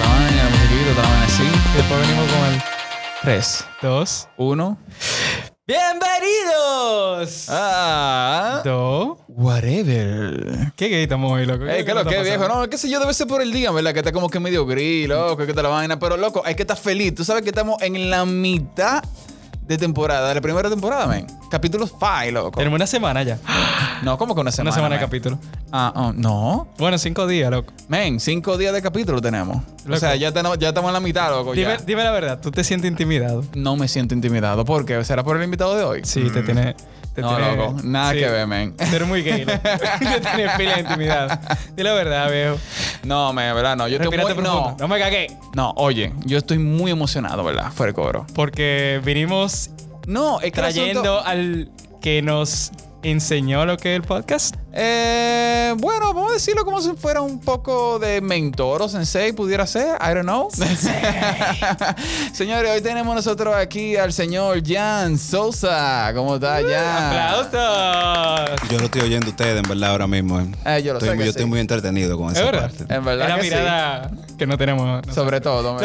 la vaina, la musiquita, toda la vaina así. Y después venimos con el 3, 2. 1. ¡Bienvenidos! Ah. Do. Whatever. ¿Qué gay estamos hoy, loco? Ey, ¿qué es lo que, viejo? No, qué sé yo, debe ser por el día, ¿verdad? Que está como que medio gris, loco, que te la vaina. Pero, loco, hay que estar feliz. Tú sabes que estamos en la mitad de temporada, de la primera temporada, men. Capítulo 5, loco. Tenemos una semana ya. No, ¿cómo que una semana? una semana de men? capítulo. Ah, oh, no. Bueno, cinco días, loco. Men, cinco días de capítulo tenemos. O sea, ya, tenemos- ya estamos en la mitad, loco. Dime, ya. dime la verdad, ¿tú te sientes intimidado? No me siento intimidado. ¿Por qué? ¿Será por el invitado de hoy? Sí, te tiene. Te No, tiene- loco. Nada sí. que ver, men. Tú eres muy gay, loco. te tienes pila de intimidad. Dile la verdad, viejo. No, men, ¿verdad? No, yo estoy muy... profundo. No, No me cagué. no, oye, yo estoy muy emocionado, ¿verdad? Fuera de cobro. Porque vinimos No, es trayendo al que nos enseñó lo que es el podcast. Eh, bueno, vamos a decirlo como si fuera un poco de mentor o sensei, pudiera ser. I don't know. Señores, hoy tenemos nosotros aquí al señor Jan Sosa. ¿Cómo está, Jan? ¡Aplausos! Yo lo estoy oyendo a ustedes, en verdad, ahora mismo. eh. Eh, yo lo estoy, sé que yo sí. estoy muy entretenido con ¿Es esa verdad? parte. En verdad Es la que sí. mirada que no tenemos. nosotros. Sobre todo,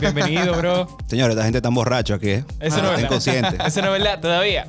bienvenido, bro. Señores, esta gente está borracho aquí, ¿eh? Eso Ah, no es verdad. Eso no es verdad todavía.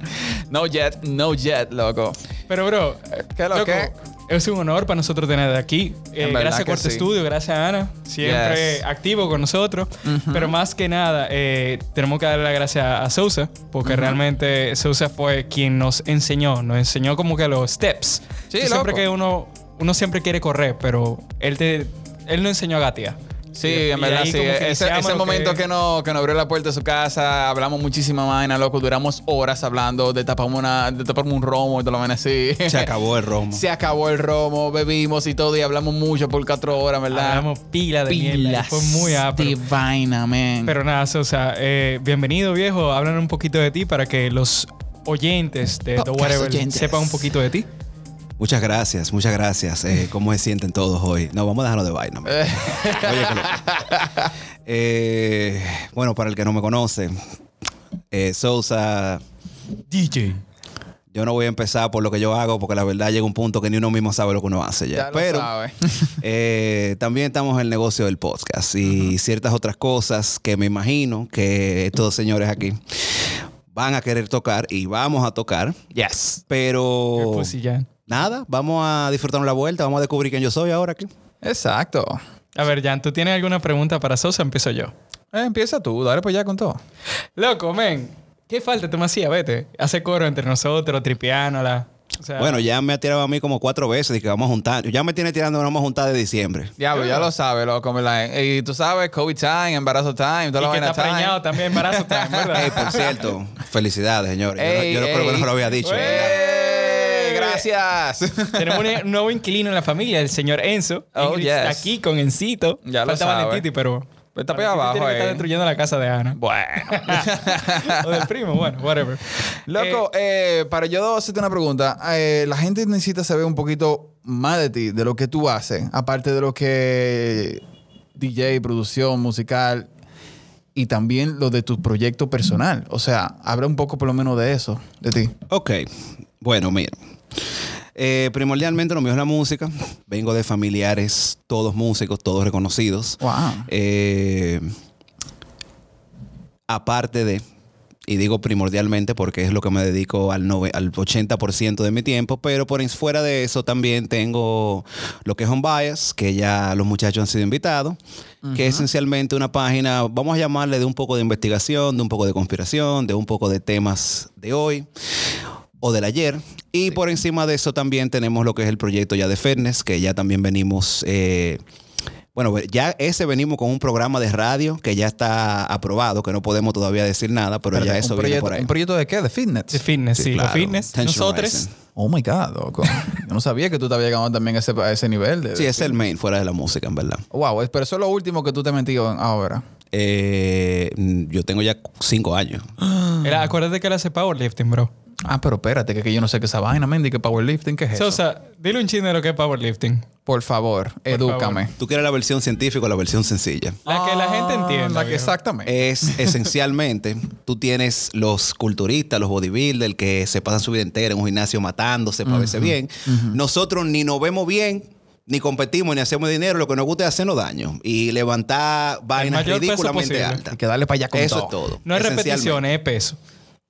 No jet, no jet, loco. Pero, bro, ¿Qué es lo loco, que? es un honor para nosotros tener aquí. Eh, gracias Corte sí. Studio, gracias a Ana, siempre Yes. activo con nosotros. Pero más que nada, eh, tenemos que darle las gracias a Sousa, porque realmente Sousa fue quien nos enseñó, nos enseñó como que los steps. Sí, siempre que uno, uno siempre quiere correr, pero él te, él nos enseñó a gatear. Sí, Y- en verdad, sí. que Ese, ese momento que, nos, que nos abrió la puerta de su casa, hablamos muchísima vaina, loco. Duramos horas hablando de taparme, una, de taparme un romo y todo lo menos así. Se acabó el romo. Se acabó el romo, bebimos y todo y hablamos mucho por cuatro horas, ¿verdad? Hablamos pila de mierda. Pilas Fue muy ápero. vaina, man. Pero nada, Sosa, eh, bienvenido viejo. Hablan un poquito de ti para que los oyentes de The Whatever sepan un poquito de ti. Muchas gracias, muchas gracias. Eh, ¿Cómo se sienten todos hoy? No, vamos a dejarlo de vaina. Eh, bueno, para el que no me conoce, eh, Sousa, DJ. yo no voy a empezar por lo que yo hago, porque la verdad llega un punto que ni uno mismo sabe lo que uno hace ya. ya lo Pero sabe. Eh, también estamos en el negocio del podcast y ciertas otras cosas que me imagino que estos señores aquí van a querer tocar y vamos a tocar, yes. pero Pues. Nada, vamos a disfrutar la vuelta, vamos a descubrir quién yo soy ahora aquí. Exacto. A ver, Jan, ¿tú tienes alguna pregunta para Sosa? Empiezo yo. Eh, empieza tú, dale pues ya con todo. Loco, men. ¿Qué falta tú me hacías? Vete. Hace coro entre nosotros, tripiándola. O sea, Bueno, ya me ha tirado a mí como cuatro veces y que vamos a juntar. Ya me tiene tirando, vamos a juntar de diciembre. Diablo, ya lo sabes, loco. Y tú sabes, COVID time, embarazo time, toda y la que vaina está time. preñado también, embarazo time, ¿verdad? Ey, por cierto, felicidades, señores. Yo no- Ey, yo, no creo que ey. no lo había dicho. ¿verdad? Gracias. Tenemos un, nuevo inquilino en la familia, el señor Enzo. Oh, Ingrid yes. está aquí con Encito. Ya lo Falta sabe. Valentiti, pero... Está Valentiti abajo, tiene que estar eh. destruyendo la casa de Ana. bueno. o del primo, bueno, whatever. Loco, eh, para yo hacerte una pregunta, eh, la gente necesita saber un poquito más de ti, de lo que tú haces, aparte de lo que DJ, producción musical y también lo de tu proyecto personal. O sea, habla un poco por lo menos de eso, de ti. Ok, bueno, mira. Eh, primordialmente lo mío es la música. Vengo de familiares, todos músicos, todos reconocidos. Wow. Eh, aparte de, y digo primordialmente porque es lo que me dedico al, nove- al 80% de mi tiempo, pero por fuera de eso también tengo lo que es Home Bias, que ya los muchachos han sido invitados, que es esencialmente una página, vamos a llamarle de un poco de investigación, de un poco de conspiración, de un poco de temas de hoy o del ayer. Y por encima de eso también tenemos lo que es el proyecto ya de Fairness, que ya también venimos, eh, bueno, ya ese venimos con un programa de radio que ya está aprobado, que no podemos todavía decir nada, pero ya Espérate, eso ¿un, viene proyecto, por ahí. ¿Un proyecto de qué? ¿De fitness? De fitness, sí, Sí, fitness. Nosotros. Oh my God, loco. Yo no sabía que tú te habías llegado también a ese, a ese nivel. De, Sí, es el main fuera de la música, en verdad. Wow, pero eso es lo último que tú te has metido ahora. Eh, yo tengo ya cinco años. Era, acuérdate que él hace powerlifting, bro. Ah, pero espérate, que, que yo no sé qué es esa vaina, Mendy, que powerlifting, ¿qué es eso? Sosa, dile un chin de lo que es powerlifting. Por favor, edúcame. ¿Tú quieres la versión científica o la versión sencilla? La que la gente Ah, entienda. La que viejo. exactamente. Es esencialmente, tú tienes los culturistas, los bodybuilders que se pasan su vida entera en un gimnasio matándose para verse bien. Nosotros ni nos vemos bien, ni competimos ni hacemos dinero, lo que nos gusta es hacernos daño y levantar vainas mayor peso ridículamente posible. altas. Hay que darle para allá con Eso todo. es todo. No es esencialmente. repeticiones, es peso.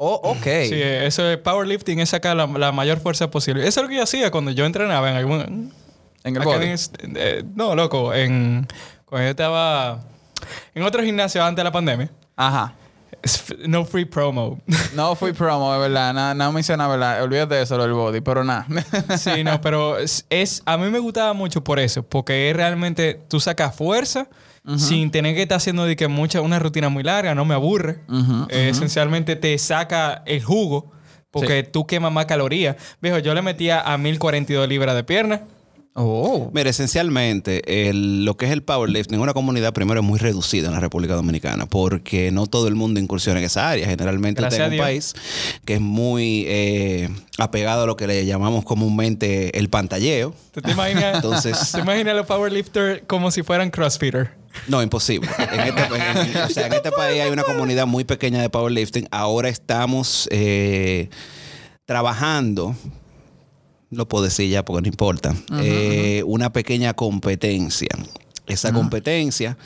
Oh, ok. Sí, eso es powerlifting, es sacar la, la mayor fuerza posible. Eso es lo que yo hacía cuando yo entrenaba en algún... en el body. eh, no, loco, en... Cuando yo estaba en otro gimnasio antes de la pandemia. Ajá. Es no free promo. No fui promo, de verdad. No, no menciona, ¿verdad? Olvídate de eso, lo del body, pero nada. sí, no, pero es, es- A mí me gustaba mucho por eso. Porque es realmente... Tú sacas fuerza... Sin tener que estar haciendo de que mucha, una rutina muy larga, no me aburre. Eh, Esencialmente te saca el jugo porque tú quemas más calorías. Viejo, yo le metía a 1042 libras de pierna. Oh. Mira, esencialmente, el- lo que es el powerlifting en una comunidad primero es muy reducida en la República Dominicana porque no todo el mundo incursiona en esa área. Generalmente tenemos un país que es muy eh, apegado a lo que le llamamos comúnmente el pantalleo. ¿Tú te imaginas? Entonces- ¿Te imaginas los powerlifters como si fueran crossfitter? No, imposible. En este, en- en- o sea, en este país hay una comunidad muy pequeña de powerlifting. Ahora estamos eh, trabajando, lo puedo decir ya porque no importa, eh, una pequeña competencia. Esa competencia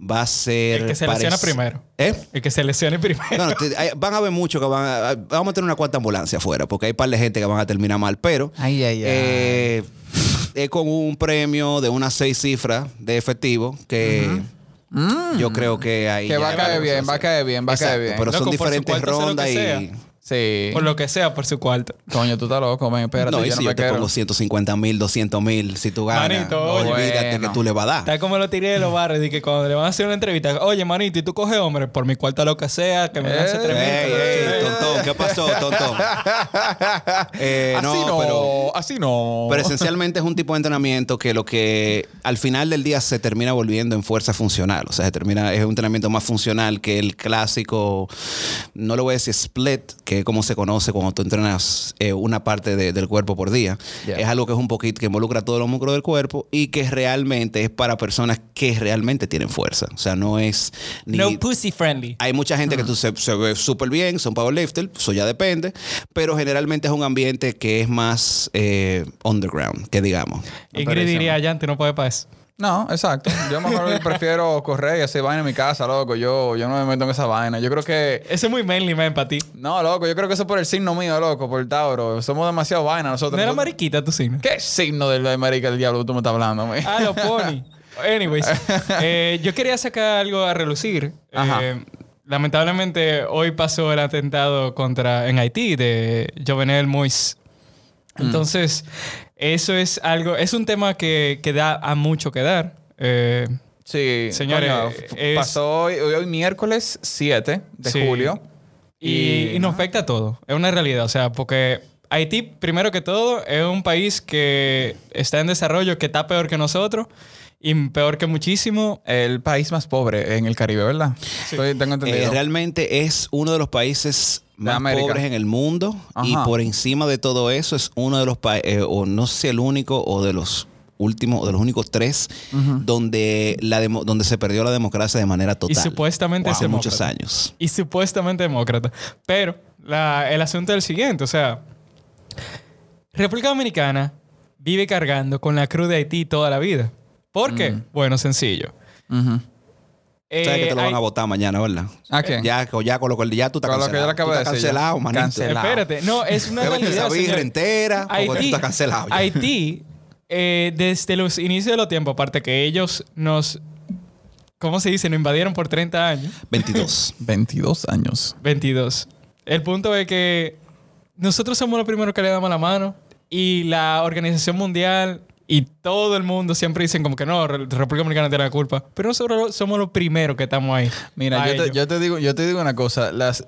va a ser... El que se lesiona parec- primero. ¿Eh? El que se lesione primero. No, no, te- hay- van a haber muchos que van a... Vamos a tener una cuarta ambulancia afuera porque hay un par de gente que van a terminar mal, pero... Ay, ay, ay. eh, es con un premio de unas seis cifras de efectivo que yo creo que ahí... Que va a caer bien, va a caer bien, va a caer bien. Pero Loco, son diferentes rondas y... sea. Sí. Por lo que sea, por su cuarto. Coño, tú estás loco, man. Espérate, No, y yo si no yo me te quiero. pongo 150 mil, 200 mil, si tú ganas, Manito, oye. olvídate Bueno. que tú le vas a dar. Está como lo tiré de los barrios, de que cuando le van a hacer una entrevista, oye, manito, y tú coges hombre, por mi cuarto lo que sea, que me Eh, tres mil, Ey, ey, tontón, ¿qué pasó, tontón? Eh, así no, pero... así no. Pero esencialmente es un tipo de entrenamiento que lo que al final del día se termina volviendo en fuerza funcional. O sea, se termina, es un entrenamiento más funcional que el clásico, no lo voy a decir split, que es como se conoce cuando tú entrenas eh, una parte de- del cuerpo por día. Yeah. Es algo que es un poquito, que involucra todos los músculos del cuerpo y que realmente es para personas que realmente tienen fuerza. O sea, no es ni... No pussy friendly. Hay mucha gente que tú se, se ve súper bien, son powerlifters, eso ya depende, pero generalmente es un ambiente que es más eh, underground, que digamos. Ingrid diría, Yante, no puede eso. No, exacto. Yo mejor prefiero correr y hacer vaina en mi casa, loco. Yo, yo no me meto en esa vaina. Yo creo que... Ese es muy manly man para ti. No, loco. Yo creo que eso es por el signo mío, loco. Por el Tauro. Somos demasiado vaina nosotros. No era mariquita tu signo. ¿Qué signo del de marica del diablo tú me estás hablando, güey? Ah, los pony. Anyways, eh, yo quería sacar algo a relucir. Ajá. Eh, lamentablemente, hoy pasó el atentado contra en Haití de Jovenel Moïse. Entonces, eso es algo, es un tema que, que da a mucho que dar. Eh, Sí. Señores, coño, f- es- Pasó hoy, hoy miércoles 7 de Sí. julio. y, y nos afecta a todo. Es una realidad. O sea, porque Haití, primero que todo, es un país que está en desarrollo, que está peor que nosotros y peor que muchísimo. El país más pobre en el Caribe, ¿verdad? Estoy, tengo Eh, entendido. realmente es uno de los países más América. pobres en el mundo y por encima de todo eso es uno de los países, o no sé si el único o de los últimos, o de los únicos tres, donde, la demo- donde se perdió la democracia de manera total. Y supuestamente es hace muchos demócrata. años. y supuestamente demócrata. Pero la- el asunto es el siguiente, o sea, República Dominicana vive cargando con la cruz de Haití toda la vida. ¿Por qué? Bueno, sencillo. Ujú. Eh, Sabes que te lo van hay- a votar mañana, ¿verdad? ¿A quién? Ya, ya con lo que ya tú estás Con lo que yo cancelado. le acabo Tú de decir ya. cancelado, manito. Cancelado. Espérate, no, es una realidad. señor. entera porque tú estás cancelado ya. Haití, eh, desde los inicios de los tiempos, aparte que ellos nos, ¿cómo se dice? Nos invadieron por 30 años. 22. 22 años. 22. El punto es que nosotros somos los primeros que le damos la mano y la Organización Mundial y todo el mundo siempre dicen como que no, Re- República Dominicana tiene la culpa. Pero nosotros somos los primeros que estamos ahí. Mira, A yo te, yo te digo, yo te digo una cosa. Las,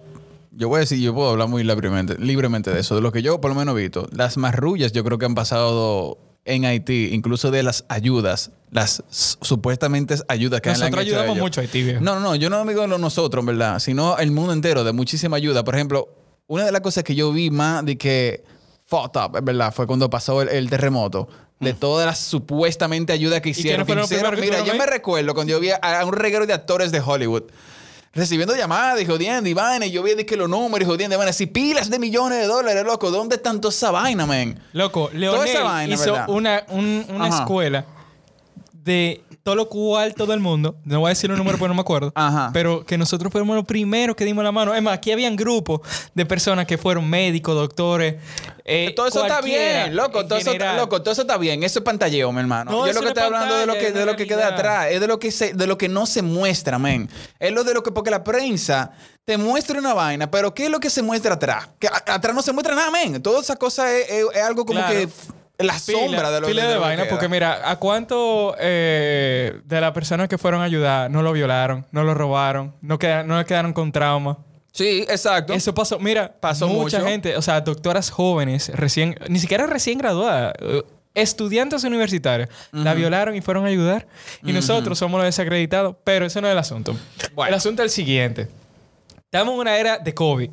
yo voy a decir, yo puedo hablar muy libremente, libremente de eso. De lo que yo por lo menos he visto. Las marrullas yo creo que han pasado en Haití, incluso de las ayudas, las supuestamente ayudas que le han Nosotros hecho a ayudamos ellos. mucho a Haití, viejo. No, no, no, yo no digo lo nosotros, en verdad, sino el mundo entero de muchísima ayuda. Por ejemplo, una de las cosas que yo vi más de que fucked up, es verdad, fue cuando pasó el, el terremoto. De todas las supuestamente ayudas que hicieron. que hicieron- que Mira, yo me recuerdo cuando yo vi a, un reguero de actores de Hollywood. recibiendo llamadas y jodiendo y vaina. Y yo vi que los números y jodiendo y van a decir pilas de millones de dólares, loco. ¿Dónde está toda esa vaina, man? Loco, Toda Leonel esa vaina, hizo ¿verdad? una, un- una escuela de todo lo cual todo el mundo, no voy a decir un número porque no me acuerdo, Ajá. pero que nosotros fuimos los primeros que dimos la mano. Es más, aquí habían grupos de personas que fueron médicos, doctores. eh, todo eso está bien, loco. Todo eso, loco. todo eso está bien. Eso es pantalleo, mi hermano. No, yo lo que estoy es hablando de lo que, de lo que queda atrás. Es de lo que se, de lo que no se muestra, men. Es lo de lo que, porque la prensa te muestra una vaina, pero ¿qué es lo que se muestra atrás? Que atrás no se muestra nada, men. Toda esa cosa es, es- es algo como Claro. que la Pila- sombra de lo, pila de vaina, porque mira, ¿a cuánto eh, de las personas que fueron a ayudar no lo violaron, no lo robaron, no, queda- no le quedaron con trauma? Sí, exacto. Eso pasó, mira, Pasó mucha mucho. gente, o sea, doctoras jóvenes, recién, ni siquiera recién graduadas, eh, estudiantes universitarios, la violaron y fueron a ayudar. Y nosotros somos los desacreditados, pero eso no es el asunto. Bueno. El asunto es el siguiente. Estamos en una era de COVID.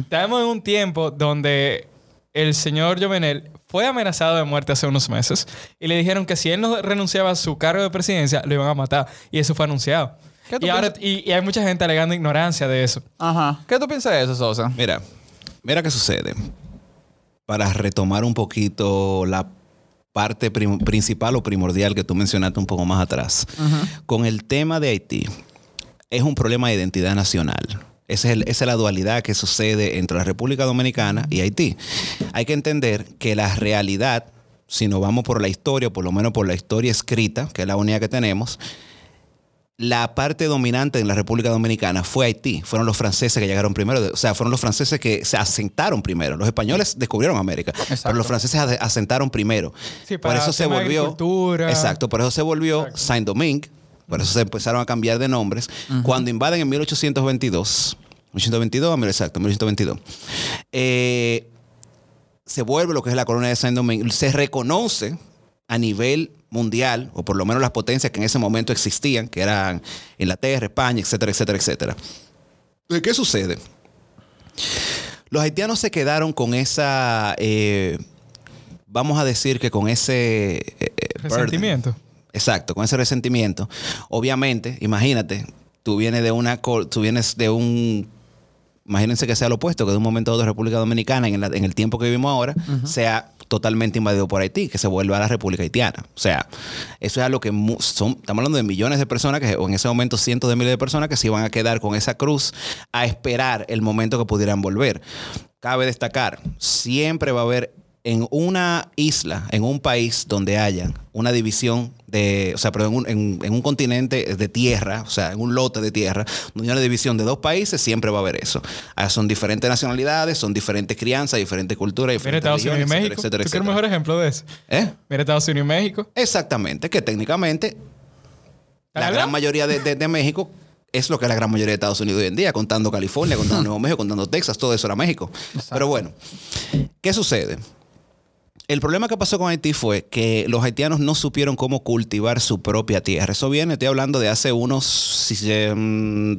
Estamos en un tiempo donde el señor Jovenel fue amenazado de muerte hace unos meses y le dijeron que si él no renunciaba a su cargo de presidencia, lo iban a matar. Y eso fue anunciado. ¿Qué tú Y, ahora, piensas? y, y hay mucha gente alegando ignorancia de eso. Ajá. ¿Qué tú piensas de eso, Sosa? Mira, mira qué sucede. Para retomar un poquito la parte prim- principal o primordial que tú mencionaste un poco más atrás. Con el tema de Haití, es un problema de identidad nacional. Esa es, el- esa es la dualidad que sucede entre la República Dominicana y Haití. Hay que entender que la realidad, si nos vamos por la historia, por lo menos por la historia escrita, que es la única que tenemos, la parte dominante en la República Dominicana fue Haití. Fueron los franceses que llegaron primero. O sea, fueron los franceses que se asentaron primero. Los españoles descubrieron América, pero los franceses asentaron primero. Sí, por para eso se volvió. Exacto, por eso se volvió Saint-Domingue. Por eso se empezaron a cambiar de nombres. Cuando invaden en 1822, 1822, mira, exacto, 1822, eh, se vuelve lo que es la colonia de Saint-Domingue. Se reconoce a nivel mundial, o por lo menos las potencias que en ese momento existían, que eran Inglaterra, España, etcétera, etcétera, etcétera. ¿Qué sucede? Los haitianos se quedaron con esa, eh, vamos a decir que con ese... eh, eh, burden. Exacto, con ese resentimiento. Obviamente, imagínate, tú vienes de una, tú vienes de un, imagínense que sea lo opuesto, que de un momento a otro República Dominicana, en, la- en el tiempo que vivimos ahora, sea totalmente invadido por Haití, que se vuelva a la República Haitiana. O sea, eso es algo que son, estamos hablando de millones de personas, que, o en ese momento cientos de miles de personas que se iban a quedar con esa cruz a esperar el momento que pudieran volver. Cabe destacar, siempre va a haber en una isla, en un país donde haya una división de, o sea, pero en un, en- en un continente de tierra, o sea, en un lote de tierra, donde hay una división de dos países, siempre va a haber eso. Ah, son diferentes nacionalidades, son diferentes crianzas, diferentes culturas, Mira diferentes Estados Unidos y México. etcétera, ¿Tú etcétera, quieres un mejor ejemplo de eso? etcétera. ¿Eh? Mira Estados Unidos y México. Exactamente, que técnicamente la ¿Verdad? gran mayoría de, de- de México es lo que es la gran mayoría de Estados Unidos hoy en día, contando California, contando Nuevo México, contando Texas, todo eso era México. Pero bueno, ¿qué sucede? El problema que pasó con Haití fue que los haitianos no supieron cómo cultivar su propia tierra. Eso viene, estoy hablando de hace unos mm,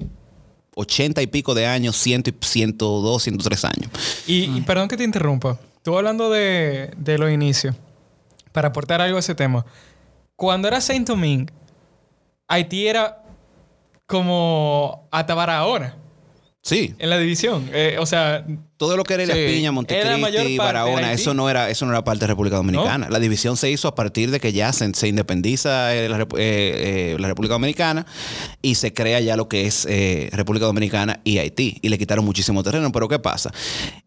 80 y pico de años, 100, y- 102, 103 años. Y, y perdón que te interrumpa. Tú hablando de, de los inicios, para aportar algo a ese tema. Cuando era Saint Domingue, Haití era como Atabarahona Sí, en la división. Eh, o sea, todo lo que era Sí. Era mayor Montecristi, Barahona, eso no era, eso no era parte de República Dominicana. La división se hizo a partir de que ya se, se independiza eh, la, eh, eh, la República Dominicana y se crea ya lo que es República Dominicana y Haití. Y le quitaron muchísimo terreno. Pero ¿qué pasa?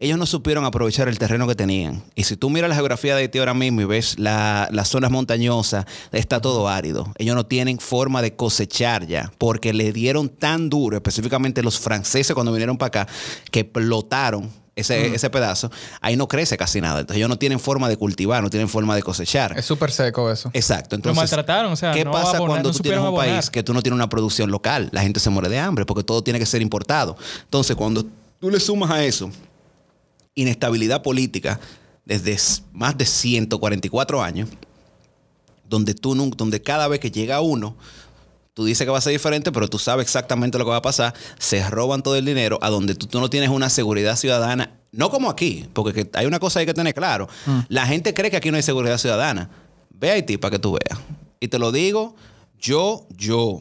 Ellos no supieron aprovechar el terreno que tenían. Y si tú miras la geografía de Haití ahora mismo y ves la- las zonas montañosas, está todo árido. Ellos no tienen forma de cosechar ya, porque le dieron tan duro, específicamente los franceses cuando vinieron para acá, que explotaron ese, ese pedazo. Ahí no crece casi nada. Entonces ellos no tienen forma de cultivar, no tienen forma de cosechar. Es súper seco eso. Exacto. Entonces, maltrataron, o sea, ¿qué no pasa abonar- cuando no tú tienes un abonar. país que tú no tienes una producción local? La gente se muere de hambre porque todo tiene que ser importado. Entonces, cuando tú le sumas a eso inestabilidad política desde más de 144 años, donde tú donde cada vez que llega uno Tú dices que va a ser diferente, pero tú sabes exactamente lo que va a pasar. Se roban todo el dinero a donde tú, tú no tienes una seguridad ciudadana. No como aquí, porque que- hay una cosa ahí que tener claro. La gente cree que aquí no hay seguridad ciudadana. Ve a Haití para que tú veas. Y te lo digo, yo, yo,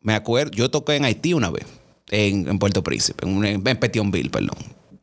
me acuerdo, yo toqué en Haití una vez. en, en Puerto Príncipe, en, en Petionville, perdón.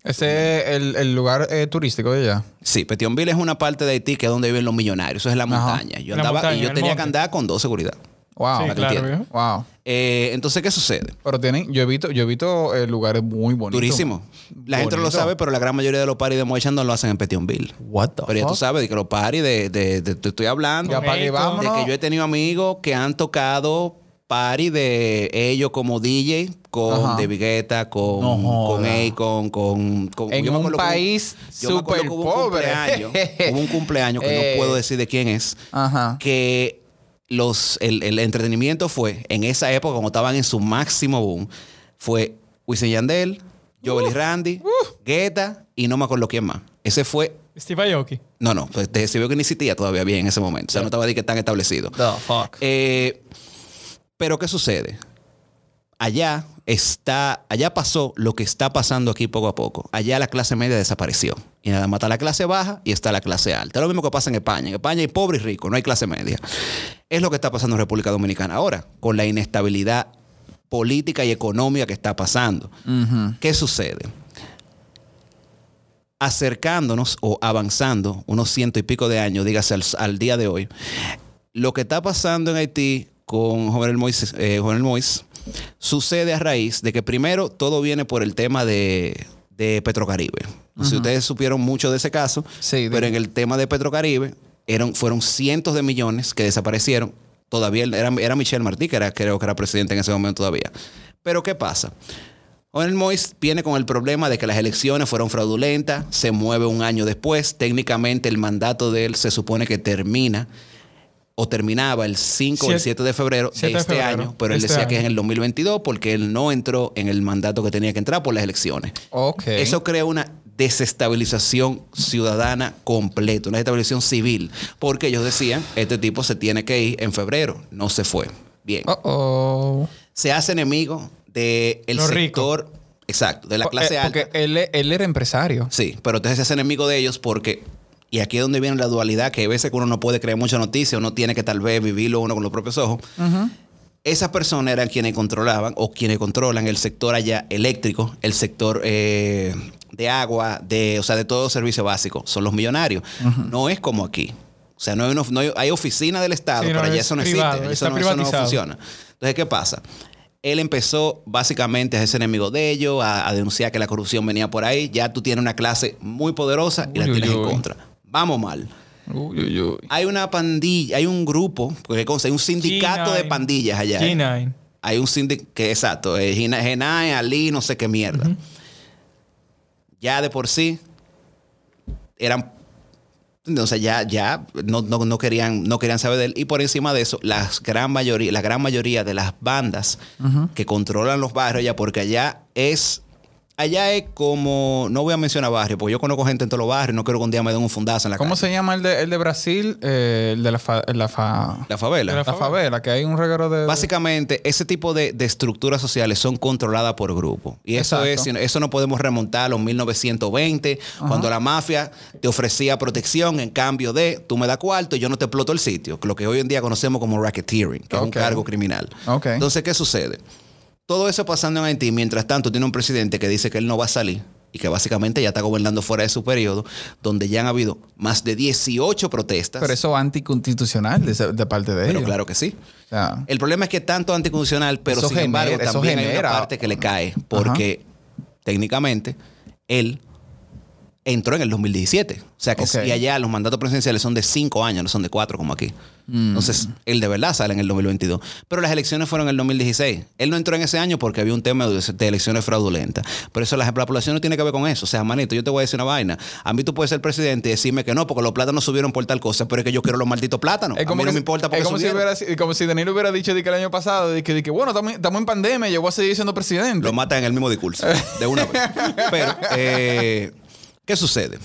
Ese es el, el lugar eh, turístico de allá. Sí, Petionville es una parte de Haití que es donde viven los millonarios. Eso es la Ajá. montaña. Yo La andaba montaña, y yo tenía monte. que andar con dos seguridad. Wow. Sí, claro. Wow. Eh, entonces, ¿qué sucede? Pero tienen, yo he visto, yo he visto eh, lugares muy bonitos. Durísimo. La gente no lo sabe, pero la gran mayoría de los paris de Moichan no lo hacen en Petionville. What the Pero ya tú fuck? sabes de que los paris de, de- de- te estoy hablando. Ya. De que yo he tenido amigos que han tocado party de ellos como DJ con Ajá. David Guetta, con, No con. Akon, con, con En un país súper que hubo un pobre. cumpleaños, hubo un cumpleaños que Eh. no puedo decir de quién es, Ajá. que los, el, el entretenimiento fue, en esa época, como estaban en su máximo boom, fue Wisin Yandel, Joel y Randy, Guetta y no me acuerdo quién más. Ese fue Steve Aoki. no, no, pues te- se vio que ni existía todavía bien en ese momento. O sea, no estaba de que tan establecido. The fuck. Eh, pero ¿qué sucede? Allá está, allá pasó lo que está pasando aquí poco a poco. Allá la clase media desapareció. Y nada más está la clase baja y está la clase alta. Es lo mismo que pasa en España. En España hay pobre y rico, no hay clase media. Es lo que está pasando en República Dominicana ahora, con la inestabilidad política y económica que está pasando. ¿Qué sucede? Acercándonos o avanzando unos ciento y pico de años, dígase al, al día de hoy, lo que está pasando en Haití con Jovenel Mois, eh, Jovenel Mois sucede a raíz de que primero todo viene por el tema de, de Petrocaribe. Si ustedes supieron mucho de ese caso, Sí, pero en el tema de Petrocaribe eran, fueron cientos de millones que desaparecieron. Todavía era, era Michel Martí, que era, creo que era presidente en ese momento todavía. Pero ¿qué pasa? Jovenel Mois viene con el problema de que las elecciones fueron fraudulentas, se mueve un año después, técnicamente el mandato de él se supone que termina o terminaba el 5 o el Siete- 7 de febrero de 7 de este febrero, año, pero él este decía que es en el 2022 porque él no entró en el mandato que tenía que entrar por las elecciones. Eso crea una desestabilización ciudadana completa, una desestabilización civil, porque ellos decían, este tipo se tiene que ir en febrero, no se fue. Bien. Oh. Se hace enemigo del el Los sector, exacto, de la Po- clase eh, alta. Porque él, él era empresario. Sí, pero entonces se hace enemigo de ellos porque, y aquí es donde viene la dualidad, que hay veces uno no puede creer mucha noticia, uno tiene que tal vez vivirlo uno con los propios ojos. Esas personas eran quienes controlaban o quienes controlan el sector allá eléctrico, el sector eh, de agua, de, o sea, de todo servicio básico. Son los millonarios. No es como aquí. O sea, no hay, uno- no hay, hay oficina del Estado, Sí, no, pero allá es eso no privado, existe. Eso no, eso no privatizado. funciona. Entonces, ¿qué pasa? Él empezó básicamente a ser enemigo de ellos, a, a denunciar que la corrupción venía por ahí. Ya tú tienes una clase muy poderosa y la uy, tienes en uy. contra. Vamos mal. Uy, uy, uy. Hay una pandilla, hay un grupo, porque hay un sindicato de G9. pandillas allá. ¿eh? G9. Hay un sindicato, que exacto, eh, Gina- Genai, Ali, no sé qué mierda. Ya de por sí eran o sea, ya, ya no, no- no querían, no querían saber de él. Y por encima de eso, las gran mayoría, la gran mayoría de las bandas que controlan los barrios allá, porque allá es, allá es como, no voy a mencionar barrios, porque yo conozco gente en todos los barrios, no quiero que un día me den un fundazo en la ¿Cómo calle. se llama el de, el de Brasil? Eh, el de la, fa- la, fa- La favela. La la favela, que hay un reguero de... Básicamente, ese tipo de, de estructuras sociales son controladas por grupos. Y eso Exacto. es, eso no podemos remontar a los 1920, cuando la mafia te ofrecía protección en cambio de tú me das cuarto y yo no te exploto el sitio, lo que hoy en día conocemos como racketeering, que es un cargo criminal. Ok. Entonces, ¿qué sucede? Todo eso pasando en Haití, mientras tanto tiene un presidente que dice que él no va a salir y que básicamente ya está gobernando fuera de su periodo, donde ya han habido más de 18 protestas. Pero eso es anticonstitucional de, de parte de Pero ellos. claro que sí. El problema es que tanto anticonstitucional, pero Eso sin genera- embargo también hay una parte que le cae, porque técnicamente él entró en el 2017. O sea que Ok. y allá los mandatos presidenciales son de cinco años, no son de cuatro como aquí. Entonces, él de verdad sale en el 2022. Pero las elecciones fueron en el 2016. Él no entró en ese año porque había un tema de, de elecciones fraudulentas. Pero eso la, la población no tiene que ver con eso. O sea, manito, yo te voy a decir una vaina. A mí tú puedes ser presidente y decirme que no, porque los plátanos subieron por tal cosa, pero es que yo quiero los malditos plátanos. es a mí no que me importa porque es como si, hubiera, si- como si Danilo hubiera dicho de que el año pasado, de que, de que, bueno, estamos estamos en pandemia, yo voy a seguir siendo presidente. Lo matan en el mismo discurso, de una vez. Pero, eh, ¿qué sucede?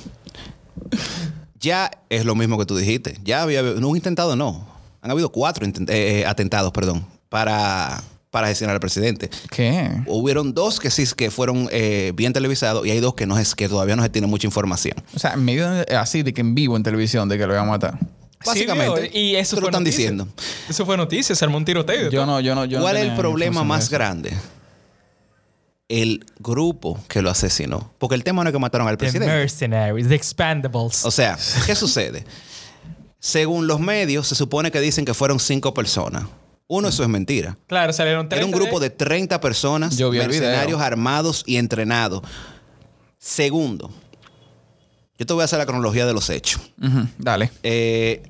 Ya es lo mismo que tú dijiste. Ya había no un intentado, no. Han habido cuatro eh, eh, atentados, perdón, para, para asesinar al presidente. ¿Qué? Hubieron dos que sí que fueron eh, bien televisados y hay dos que, no es, que todavía no se tiene mucha información. O sea, en medio de- así de que en vivo en televisión de que lo iban a matar. Básicamente, Sí, y eso te lo fue están noticia. diciendo. Eso fue noticia, se armó un tiroteo. Yo no, yo no, yo no ¿Cuál es el problema más eso. grande? El grupo que lo asesinó. Porque el tema no es que mataron al The presidente. mercenaries, the expandables. O sea, ¿qué sucede? Según los medios, se supone que dicen que fueron cinco personas. Uno, eso es mentira. claro, salieron tres. Era un grupo de 30 personas, Yo vi el mercenarios armados y entrenados. Segundo, yo te voy a hacer la cronología de los hechos. Dale. Eh,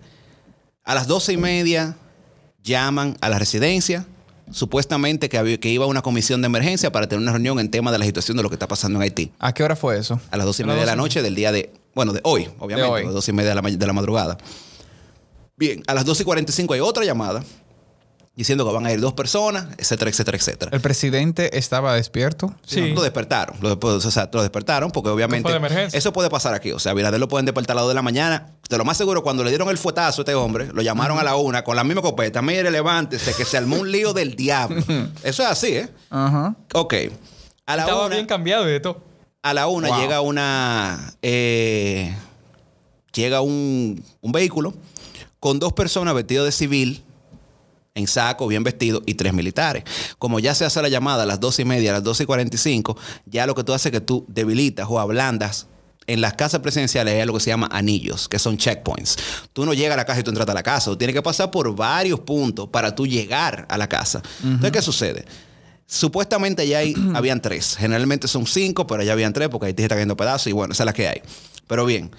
a las doce y media llaman a la residencia, supuestamente que, había- que iba una comisión de emergencia para tener una reunión en tema de la situación de lo que está pasando en Haití. ¿A qué hora fue eso? A las doce y media de la 12. noche del día de, bueno, de hoy, obviamente, hoy. a las doce y media de la, de la madrugada. Bien, a las doce y cuarenta y cinco hay otra llamada diciendo que van a ir dos personas, etcétera, etcétera, etcétera. ¿El presidente estaba despierto? Sí. Lo despertaron. Lo, o sea, lo despertaron porque obviamente Fue de emergencia. eso puede pasar aquí. O sea, a Binader lo pueden despertar a las 2 de la mañana. De lo más seguro, cuando le dieron el fuetazo a este hombre, lo llamaron a la una con la misma copeta. Mire, levántese, que se armó un lío del diablo. Eso es así, ¿eh? Ajá. Ok. A la Estaba una, bien cambiado y de todo. a la una Wow. llega una... eh, llega un, un vehículo con dos personas vestidas de civil en saco, bien vestido, y tres militares. Como ya se hace la llamada a las 12 y media, a las 12 y 45, ya lo que tú haces es que tú debilitas o ablandas. En las casas presidenciales hay lo que se llama anillos, que son checkpoints. Tú no llegas a la casa y tú entras a la casa. Tú tienes que pasar por varios puntos para tú llegar a la casa. Entonces, ¿qué sucede? Supuestamente ya hay, habían tres. Generalmente son cinco, pero ya habían tres porque Haití está cayendo pedazos y bueno, esa es la que hay. Pero bien,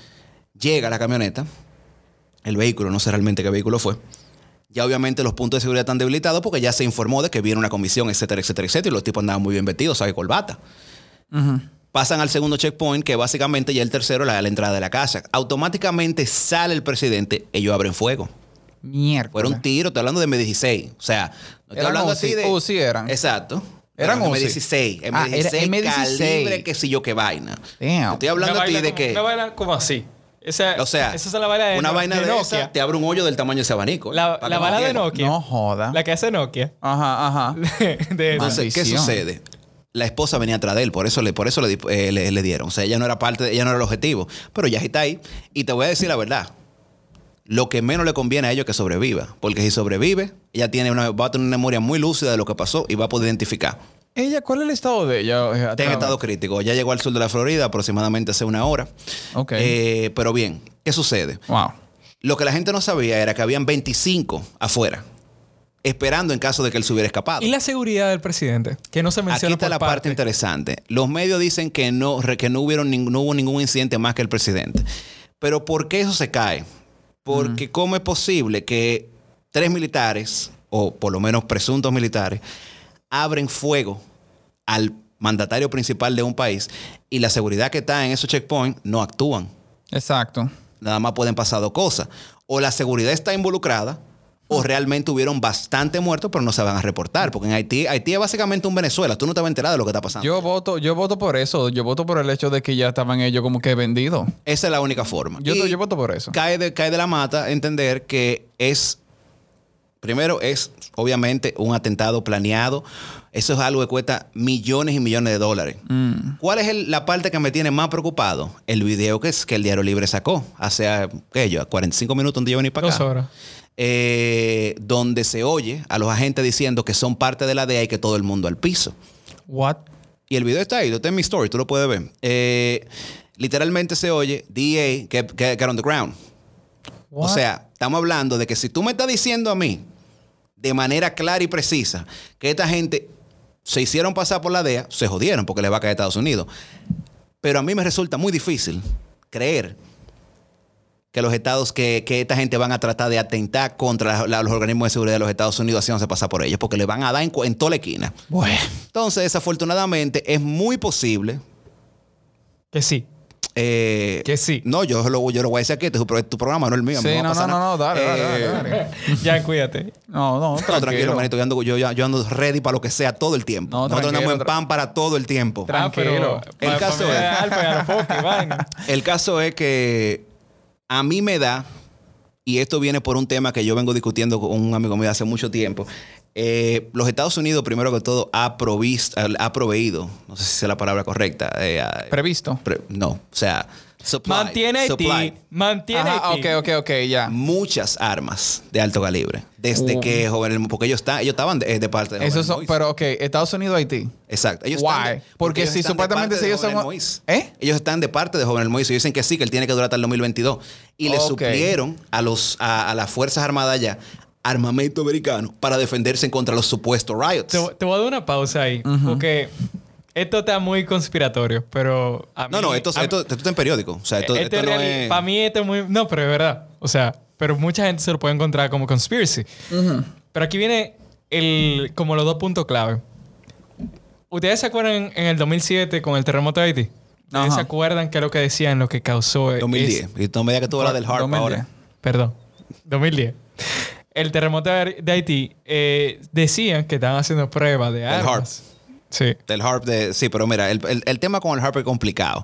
llega la camioneta, el vehículo, no sé realmente qué vehículo fue. Ya obviamente los puntos de seguridad están debilitados porque ya se informó de que viene una comisión, etcétera, etcétera, etcétera. Y los tipos andaban muy bien vestidos, sabe corbata. Ujú. Pasan al segundo checkpoint, que básicamente ya el tercero la, la entrada de la casa. Automáticamente sale el presidente, ellos abren fuego. Mierda. Fueron tiros, estoy hablando de M16. O sea, no estoy Eran hablando así de. Uzi eran. Exacto. Eran Eran Uzi. M16. M16, Ah, era M16. calibre, que si yo qué vaina. Damn. Estoy hablando a ti de como- que. Una vaina como así. Esa, O sea, esa es la bala de, una No- vaina de, de esa Nokia. te abre un hoyo del tamaño de ese abanico. La, la bala de. Nokia. No joda. La que hace Nokia. Ajá, ajá. De, de- Entonces, ¿qué sucede? La esposa venía atrás de él, por eso, le, por eso le, eh, le- le dieron. O sea, ella no era parte, de- ella no era el objetivo. Pero ya está ahí. Y te voy a decir la verdad. Lo que menos le conviene a ellos es que sobreviva. Porque si sobrevive, ella tiene una, va a tener una memoria muy lúcida de lo que pasó y va a poder identificar. Ella, ¿cuál es el estado de ella? Eh, Está en atrás? estado crítico. Ya llegó al sur de la Florida aproximadamente hace una hora. Ok. Eh, pero bien, ¿qué sucede? wow. Lo que la gente no sabía era que habían 25 afuera, esperando en caso de que él se hubiera escapado. Y la seguridad del presidente, que no se Aquí menciona está por la parte. interesante. Los medios dicen que no, que no, hubieron no hubo ningún incidente más que el presidente. Pero ¿por qué eso se cae? Porque ¿cómo es posible que tres militares, o por lo menos presuntos militares, abren fuego al mandatario principal de un país y la seguridad que está en esos checkpoints no actúan? Exacto. nada más pueden pasar dos cosas. O la seguridad está involucrada, o realmente hubieron bastante muertos, pero no se van a reportar. Porque en Haití, Haití es básicamente un Venezuela. Tú no te vas a enterar de lo que está pasando. Yo voto, yo voto por eso. Yo voto por el hecho de que ya estaban ellos como que vendidos. Esa es la única forma. Yo, Y yo voto por eso. cae, de, cae de la mata entender que es, primero, es obviamente un atentado planeado. Eso es algo que cuesta millones y millones de dólares. Mm. ¿Cuál es el- la parte que me tiene más preocupado? El video que, es, que el Diario Libre sacó hace, ¿qué yo? 45 minutos donde yo venía para acá. Dos horas. eh, donde se oye a los agentes diciendo que son parte de la DEA y que todo el mundo al piso. What? Y el video está ahí, está en mi story, tú lo puedes ver. Eh, literalmente se oye DEA get, get- get on the ground. O sea, estamos hablando de que si tú me estás diciendo a mí de manera clara y precisa que esta gente se hicieron pasar por la DEA, se jodieron porque les va a caer a Estados Unidos. Pero a mí me resulta muy difícil creer que los estados, que, que esta gente van a tratar de atentar contra la- los organismos de seguridad de los Estados Unidos haciéndose pasar por ellos, porque le van a dar en, en toda la esquina. Bueno. Entonces, desafortunadamente, es muy posible. Que sí. Eh, Que sí. No, yo lo, yo lo voy a decir aquí, este es tu, pro- tu programa, no el mío. Sí, no, no, no, dale, dale, Eh, dale, dale. ya, cuídate. No, no, No, tranquilo, tranquilo. manito. Yo ando, yo, ando ready para lo que sea todo el tiempo. No, Nosotros tranquilo, andamos en pan para todo el tiempo. Ah, pero Tranquilo. El caso es- Alfa. El caso es que a mí me da, y esto viene por un tema que yo vengo discutiendo con un amigo mío hace mucho tiempo, Eh, los Estados Unidos, primero que todo, ha, provisto, ha proveído, no sé si es la palabra correcta. eh, Previsto. pre- no, o sea, supply, Mantiene Haití. supply Mantiene Ajá, ok, ok, ok, ya. muchas armas de alto calibre. Desde Uh. que joven, porque ellos, están, ellos estaban de, de parte de Eso Jovenel son, Moïse. pero ok, Estados Unidos, Haití. Exacto. Ellos Why? están de- Porque ellos si están de supuestamente parte si de ellos son- Moïse. ¿Eh? Ellos están de parte de Jovenel Moïse y dicen que sí, que él tiene que durar hasta el 2022. Y le Ok. suplieron a, los, a, a las Fuerzas Armadas allá armamento americano para defenderse contra los supuestos riots. Te, te voy a dar una pausa ahí. Porque esto está muy conspiratorio, pero... a no, mí- no, esto, a- esto, esto está en periódico. O sea, esto, esto esto es no. Para mí esto es muy... No, pero es verdad. O sea, pero mucha gente se lo puede encontrar como conspiracy. Pero aquí viene el, como los dos puntos clave. ¿Ustedes se acuerdan en el 2007 con el terremoto de Haití? ¿Ustedes Ajá. se acuerdan qué es lo que decían, lo que causó... es- 2010. Y no me digas que tú hablas del HARP 2010. ahora. Perdón. 2010. El terremoto de Haití eh, decían que estaban haciendo pruebas de armas. Sí. Del HARP de... Sí, pero mira, el, el- el tema con el HARP es complicado.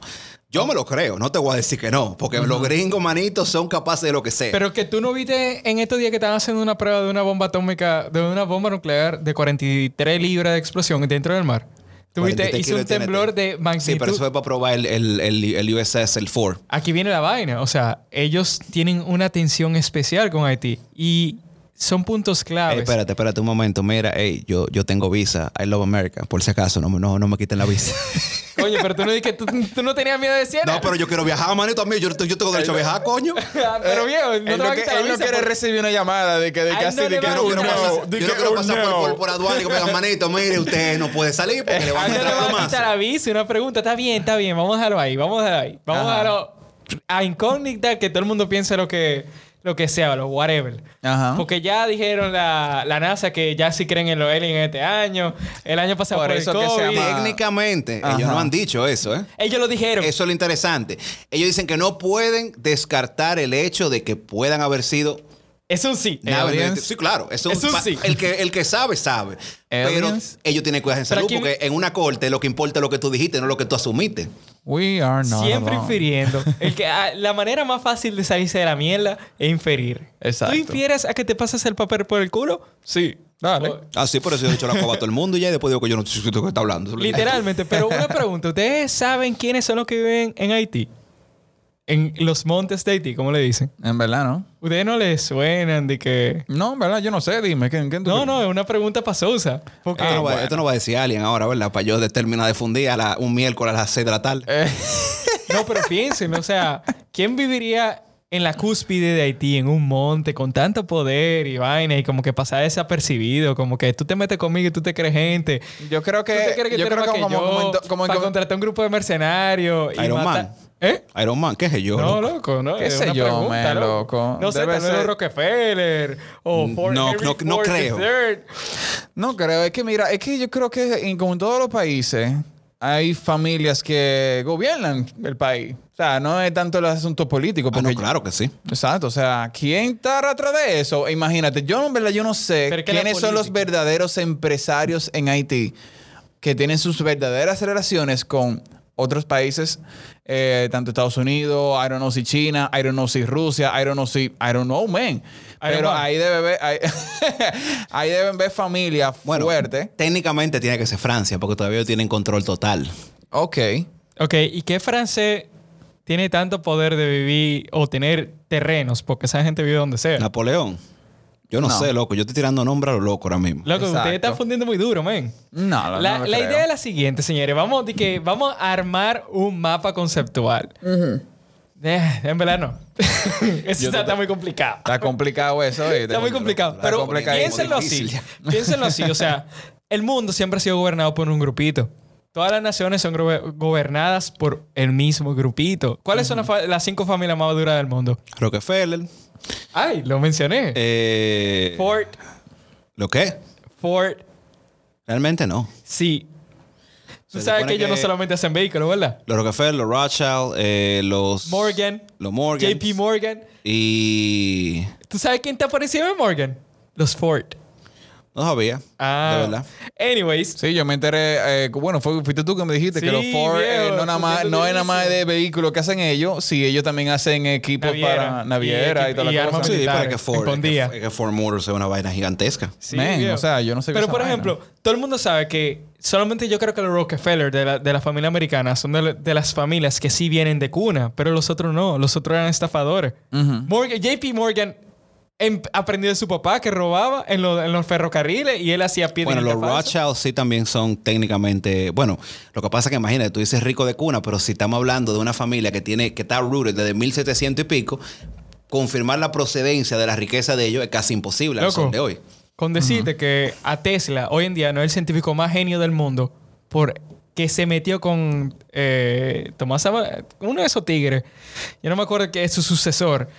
Yo me lo creo, no te voy a decir que no, porque los gringos, manitos, son capaces de lo que sea. Pero que tú no viste en estos días que estaban haciendo una prueba de una bomba atómica, de una bomba nuclear de 43 libras de explosión dentro del mar. Tú viste, 43 hizo un temblor de magnitud. Sí, pero eso es para probar el, el, el, el USS, el Ford. Aquí viene la vaina. O sea, ellos tienen una atención especial con Haití y son puntos claves. Ey, espérate, espérate un momento. Mira, hey, yo, yo tengo visa. I love America. Por si acaso, no, me- no, no me quiten la visa. Coño, pero tú no dijiste que tú, tú no tenías miedo de decir no, pero yo quiero viajar, manito, a mí. Yo, yo tengo derecho a viajar, coño. pero viejo, no él te no, va a que- quitar la él no visa quiere por- recibir una llamada de que, de que así, no de que no quiero pasar, de yo no quiero oh, pasar por, no. por, por aduana y que me digan, manito, mire, usted no puede salir porque le van a Ah, no a plomazo. quitar la visa. Una pregunta. Está bien, está bien. Vamos a dejarlo ahí. Vamos a dejarlo ahí. Vamos Ajá. a dejarlo a incógnita que todo el mundo piense lo que, lo que sea, lo whatever. Ajá. Porque ya dijeron la, la NASA que ya sí creen en los aliens este año. El año pasado Por por, eso el que se llama- Técnicamente, Ajá. ellos no han dicho eso, ¿eh? Ellos lo dijeron. Eso es lo interesante. Ellos dicen que no pueden descartar el hecho de que puedan haber sido Es un sí. Sí, claro. Es un sí. El que, el que sabe, sabe. Aliens. Pero ellos tienen que cuidarse en salud aquí- porque en una corte lo que importa es lo que tú dijiste, no lo que tú asumiste. We are not Siempre alone. infiriendo. El que, ah, la manera más fácil de salirse de la mierda es inferir. Exacto. ¿Tú infieres a que te pases el papel por el culo? Sí. Dale. O- Ah, sí, por eso yo he hecho la coba a todo el mundo y ya y después digo que yo no sé de qué está hablando. Literalmente. Pero una pregunta. ¿Ustedes saben quiénes son los que viven en Haití? En los montes de Haití, ¿cómo le dicen? En verdad, ¿no? ¿Ustedes no les suenan de que... No, en verdad, yo no sé. Dime, ¿quién, quién tú No, no, es una pregunta pasosa. Porque... Esto, no va, bueno. esto no va a decir alguien ahora, ¿verdad? Para yo de- terminar de fundir a la- un miércoles a las 6 de la tarde. Eh, No, pero piensen, o sea, ¿quién viviría en la cúspide de Haití, en un monte, con tanto poder y vaina, y como que pasar desapercibido, como que tú te metes conmigo y tú te crees gente. yo creo que... ¿Tú te crees que yo creo que que como, yo como, en como en- para como- contratar un grupo de mercenarios y Iron matar- Man. ¿Eh? Iron Man, ¿qué es yo? No, loco? no. ¿Qué es sé una yo, pregunta, man, loco? No sé, Debe tal vez ser- Rockefeller o Ford No, Henry no- no Ford creo. No creo, es que mira, es que yo creo que en como en todos los países hay familias que gobiernan el país. O sea, no es tanto el asunto político. Ah, no, claro que sí. Exacto, o sea, ¿quién está atrás de eso? Imagínate, yo en verdad yo no sé quiénes son los verdaderos empresarios en Haití que tienen sus verdaderas relaciones con otros países, eh, tanto Estados Unidos, I don't know si China, I don't know si Rusia, I don't know si, I don't know, man. Pero man. ahí debe ver, ahí, ahí deben ver familias Bueno, fuertes. técnicamente tiene que ser Francia porque todavía ellos tienen control total. Ok. Ok, ¿y qué francés tiene tanto poder de vivir o tener terrenos? Porque esa gente vive donde sea. Napoleón. Yo no, No. sé, loco. Yo estoy tirando nombre a lo loco ahora mismo. Loco, Exacto. ustedes están fundiendo muy duro, men. No, no, La, no la creo. idea es la siguiente, señores. Vamos, de que vamos a armar un mapa conceptual. Eh, en verdad no. Eso está, está muy complicado. Está complicado eso. Está muy complicado. Está Pero piénsenlo así. Piénsenlo así. O sea, el mundo siempre ha sido gobernado por un grupito. Todas las naciones son gobe- gobernadas por el mismo grupito. ¿Cuáles son las, las cinco familias más duras del mundo? Rockefeller. Ay, lo mencioné. Eh, Ford. ¿Lo qué? Ford. Realmente no. Sí. Tú Se sabes que ellos no solamente hacen vehículos, ¿verdad? Los Rockefeller, los Rothschild, eh, los... Morgan. Los Morgan. JP Morgan. Y... ¿Tú sabes quién está por encima de Morgan? Los Ford. No sabía. Ah, De verdad. Anyways, Sí, yo me enteré. eh, bueno, fue, fuiste tú que me dijiste que los Ford eh, no, nada más, no es nada más de vehículos que hacen ellos, sí, ellos también hacen equipos Naviera. para naviera y, Y toda y la armas cosa. Sí, militares, que Ford, que, que Ford Motors es una vaina gigantesca. Sí, Man, viejo. o sea, yo no sé Pero por vaina. ejemplo, todo el mundo sabe que solamente yo creo que los Rockefeller de la, de la familia americana son de, la- de las familias que sí vienen de cuna, pero los otros no. Los otros eran estafadores. Morgan, JP Morgan aprendió de su papá que robaba en, lo- en los ferrocarriles y él hacía pie Bueno, los. Rothschild sí también son técnicamente. Bueno, lo que pasa es que imagínate, tú dices rico de cuna, pero si estamos hablando de una familia que tiene que está rooted desde 1700 y pico, confirmar la procedencia de la riqueza de ellos es casi imposible al Loco. sol de hoy. Con decirte que a Tesla hoy en día no es el científico más genio del mundo por que se metió con eh, Tomás Ava- uno de esos tigres. Yo no me acuerdo que es su sucesor.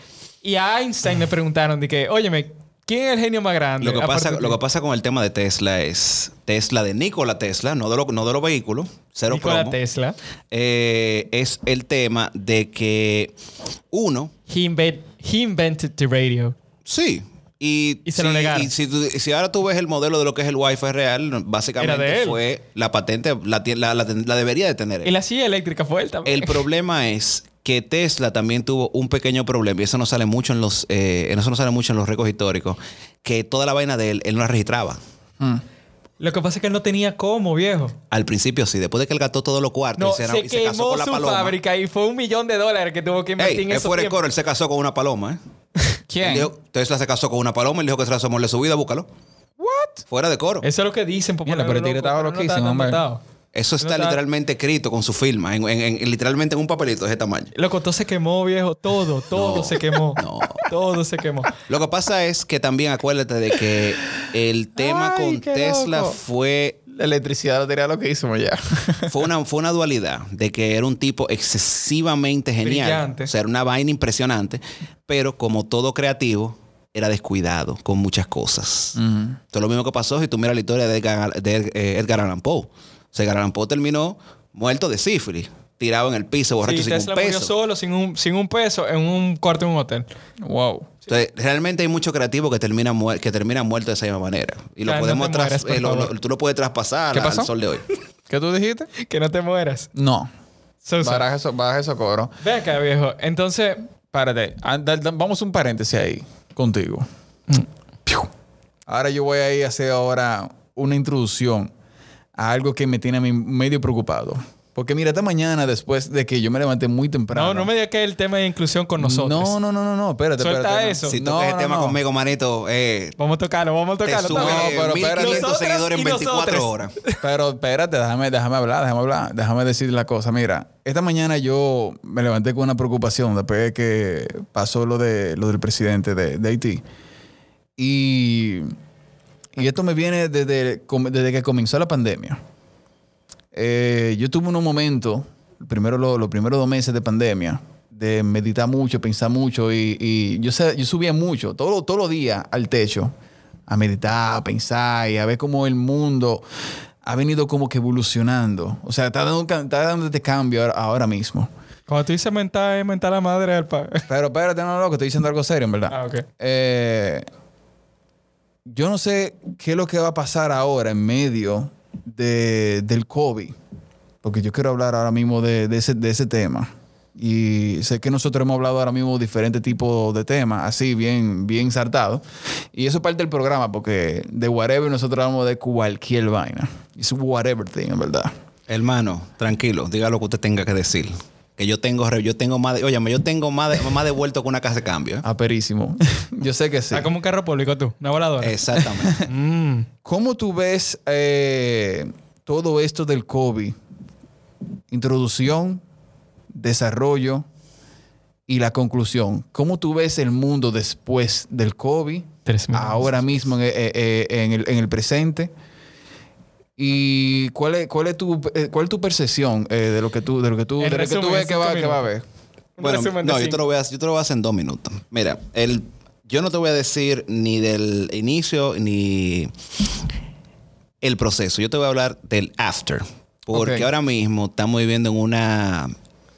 Y a Einstein le preguntaron de que, óyeme, ¿quién es el genio más grande? Lo que, pasa, de ti?" lo que pasa con el tema de Tesla es Tesla de Nikola Tesla, no de, lo- no de los vehículos, cero Nikola promo. Tesla. Eh, es el tema de que uno, He, invent- he invented the radio. sí. Y, Y se lo si- negaron. y si, si ahora tú ves el modelo de lo que es el Wi-Fi real, básicamente fue la patente, la, la- la- la debería de tener él. Y la silla eléctrica fue él también. El problema es que Tesla también tuvo un pequeño problema y eso no sale mucho en los eh, eso no sale mucho en los récords históricos que toda la vaina de él él no la registraba Mm. Lo que pasa es que él no tenía cómo, viejo. al principio sí después de que él gastó todos los cuartos No, y se, se, y se casó con la su paloma fábrica y fue un millón de dólares que tuvo que invertir Ey, en es esos fuera de tiempos. coro él se casó con una paloma ¿eh? Él ¿Quién? dijo, Tesla se casó con una paloma él dijo que se la de su vida búscalo What? fuera de coro Eso es lo que dicen. por Mira, pero el tigre estaba no loquísimo, está tan hombre. Eso está No está- literalmente escrito con su firma en, en- en- literalmente en un papelito de ese tamaño Loco, todo se quemó, viejo. Todo, todo No, se quemó. no. Todo se quemó. Lo que pasa es que también acuérdate de que el tema Ay, con Tesla loco. fue La electricidad lo tenía lo que hizo ya. fue una, fue una dualidad de que era un tipo excesivamente genial. Brillante. O sea, era una vaina impresionante, pero como todo creativo, era descuidado con muchas cosas. Esto es lo mismo que pasó si tú miras la historia de Edgar, de, eh, Edgar Allan Poe. Poe terminó muerto de sífilis, tirado en el piso, borracho Sí, sin Tesla un murió peso. solo, sin un, sin un peso, en un cuarto en un hotel. Wow. Entonces, realmente hay mucho creativo que termina, que termina muerto de esa misma manera. Y lo no podemos por eh, lo- lo- favor. tú lo puedes traspasar ¿Qué al sol de hoy. ¿Qué tú dijiste? Que no te mueras. No. So, so. Baraja eso, baraja eso coro. Ve acá, viejo. Entonces, Párate. Vamos a un paréntesis ahí contigo. Ahora yo voy a ir a hacer ahora una introducción a algo que me tiene a mí medio preocupado. Porque mira, esta mañana, después de que yo me levanté muy temprano. no, no me digas que el tema de inclusión con nosotros. No, no, no, no, no. Espérate, Suelta espérate. eso. Si no, tocas el no, tema no. conmigo, manito, eh, Vamos a tocarlo, vamos a te tocarlo. sube está bien. pero espérate. 1500 Nosotras seguidores en y 24 nosotros. horas. Pero espérate, déjame, déjame hablar, déjame hablar, déjame decir la cosa. Mira, esta mañana yo me levanté con una preocupación después de que pasó lo, de, lo del presidente de, de Haití. Y, y esto me viene desde, desde que comenzó la pandemia. Eh, yo tuve unos momentos, primero lo- los primeros dos meses de pandemia, de meditar mucho, pensar mucho y, y yo, yo subía mucho, todo- todos los días al techo, a meditar, a pensar y a ver cómo el mundo ha venido como que evolucionando. O sea, está dando, está dando este cambio ahora, ahora mismo. Cuando tú dices mental, es mental la madre del padre. Pero espérate, no, loco, estoy diciendo algo serio, en verdad. Ah, ok. Eh, yo no sé qué es lo que va a pasar ahora en medio de- del COVID, porque yo quiero hablar ahora mismo de, de ese, de ese tema. Y sé que nosotros hemos hablado ahora mismo de diferentes tipos de temas, así bien, bien saltados. Y eso es parte del programa, porque de whatever nosotros hablamos de cualquier vaina. Es whatever thing, en verdad. Hermano, tranquilo, diga lo que usted tenga que decir. Que yo tengo, re- yo tengo más de, óyame, yo tengo más de, más devuelto que una casa de cambio. ¿eh? Aperísimo. yo sé que sí. Está como un carro público tú, una voladora. Exactamente. Mm. ¿Cómo tú ves eh, todo esto del COVID? Introducción, desarrollo y la conclusión. ¿Cómo tú ves el mundo después del COVID? Tres. Ahora mismo en, eh, eh, en el, en el presente. ¿Y cuál es, cuál es, tu, eh, cuál es tu percepción eh, de lo que tú, de lo que tú, de lo que tú resumen, ves que va, que va a ver? Bueno, no, yo te, lo voy a, yo te lo voy a hacer en dos minutos. Mira, el, yo no te voy a decir ni del inicio ni el proceso. Yo te voy a hablar del after. Porque ahora mismo estamos viviendo en una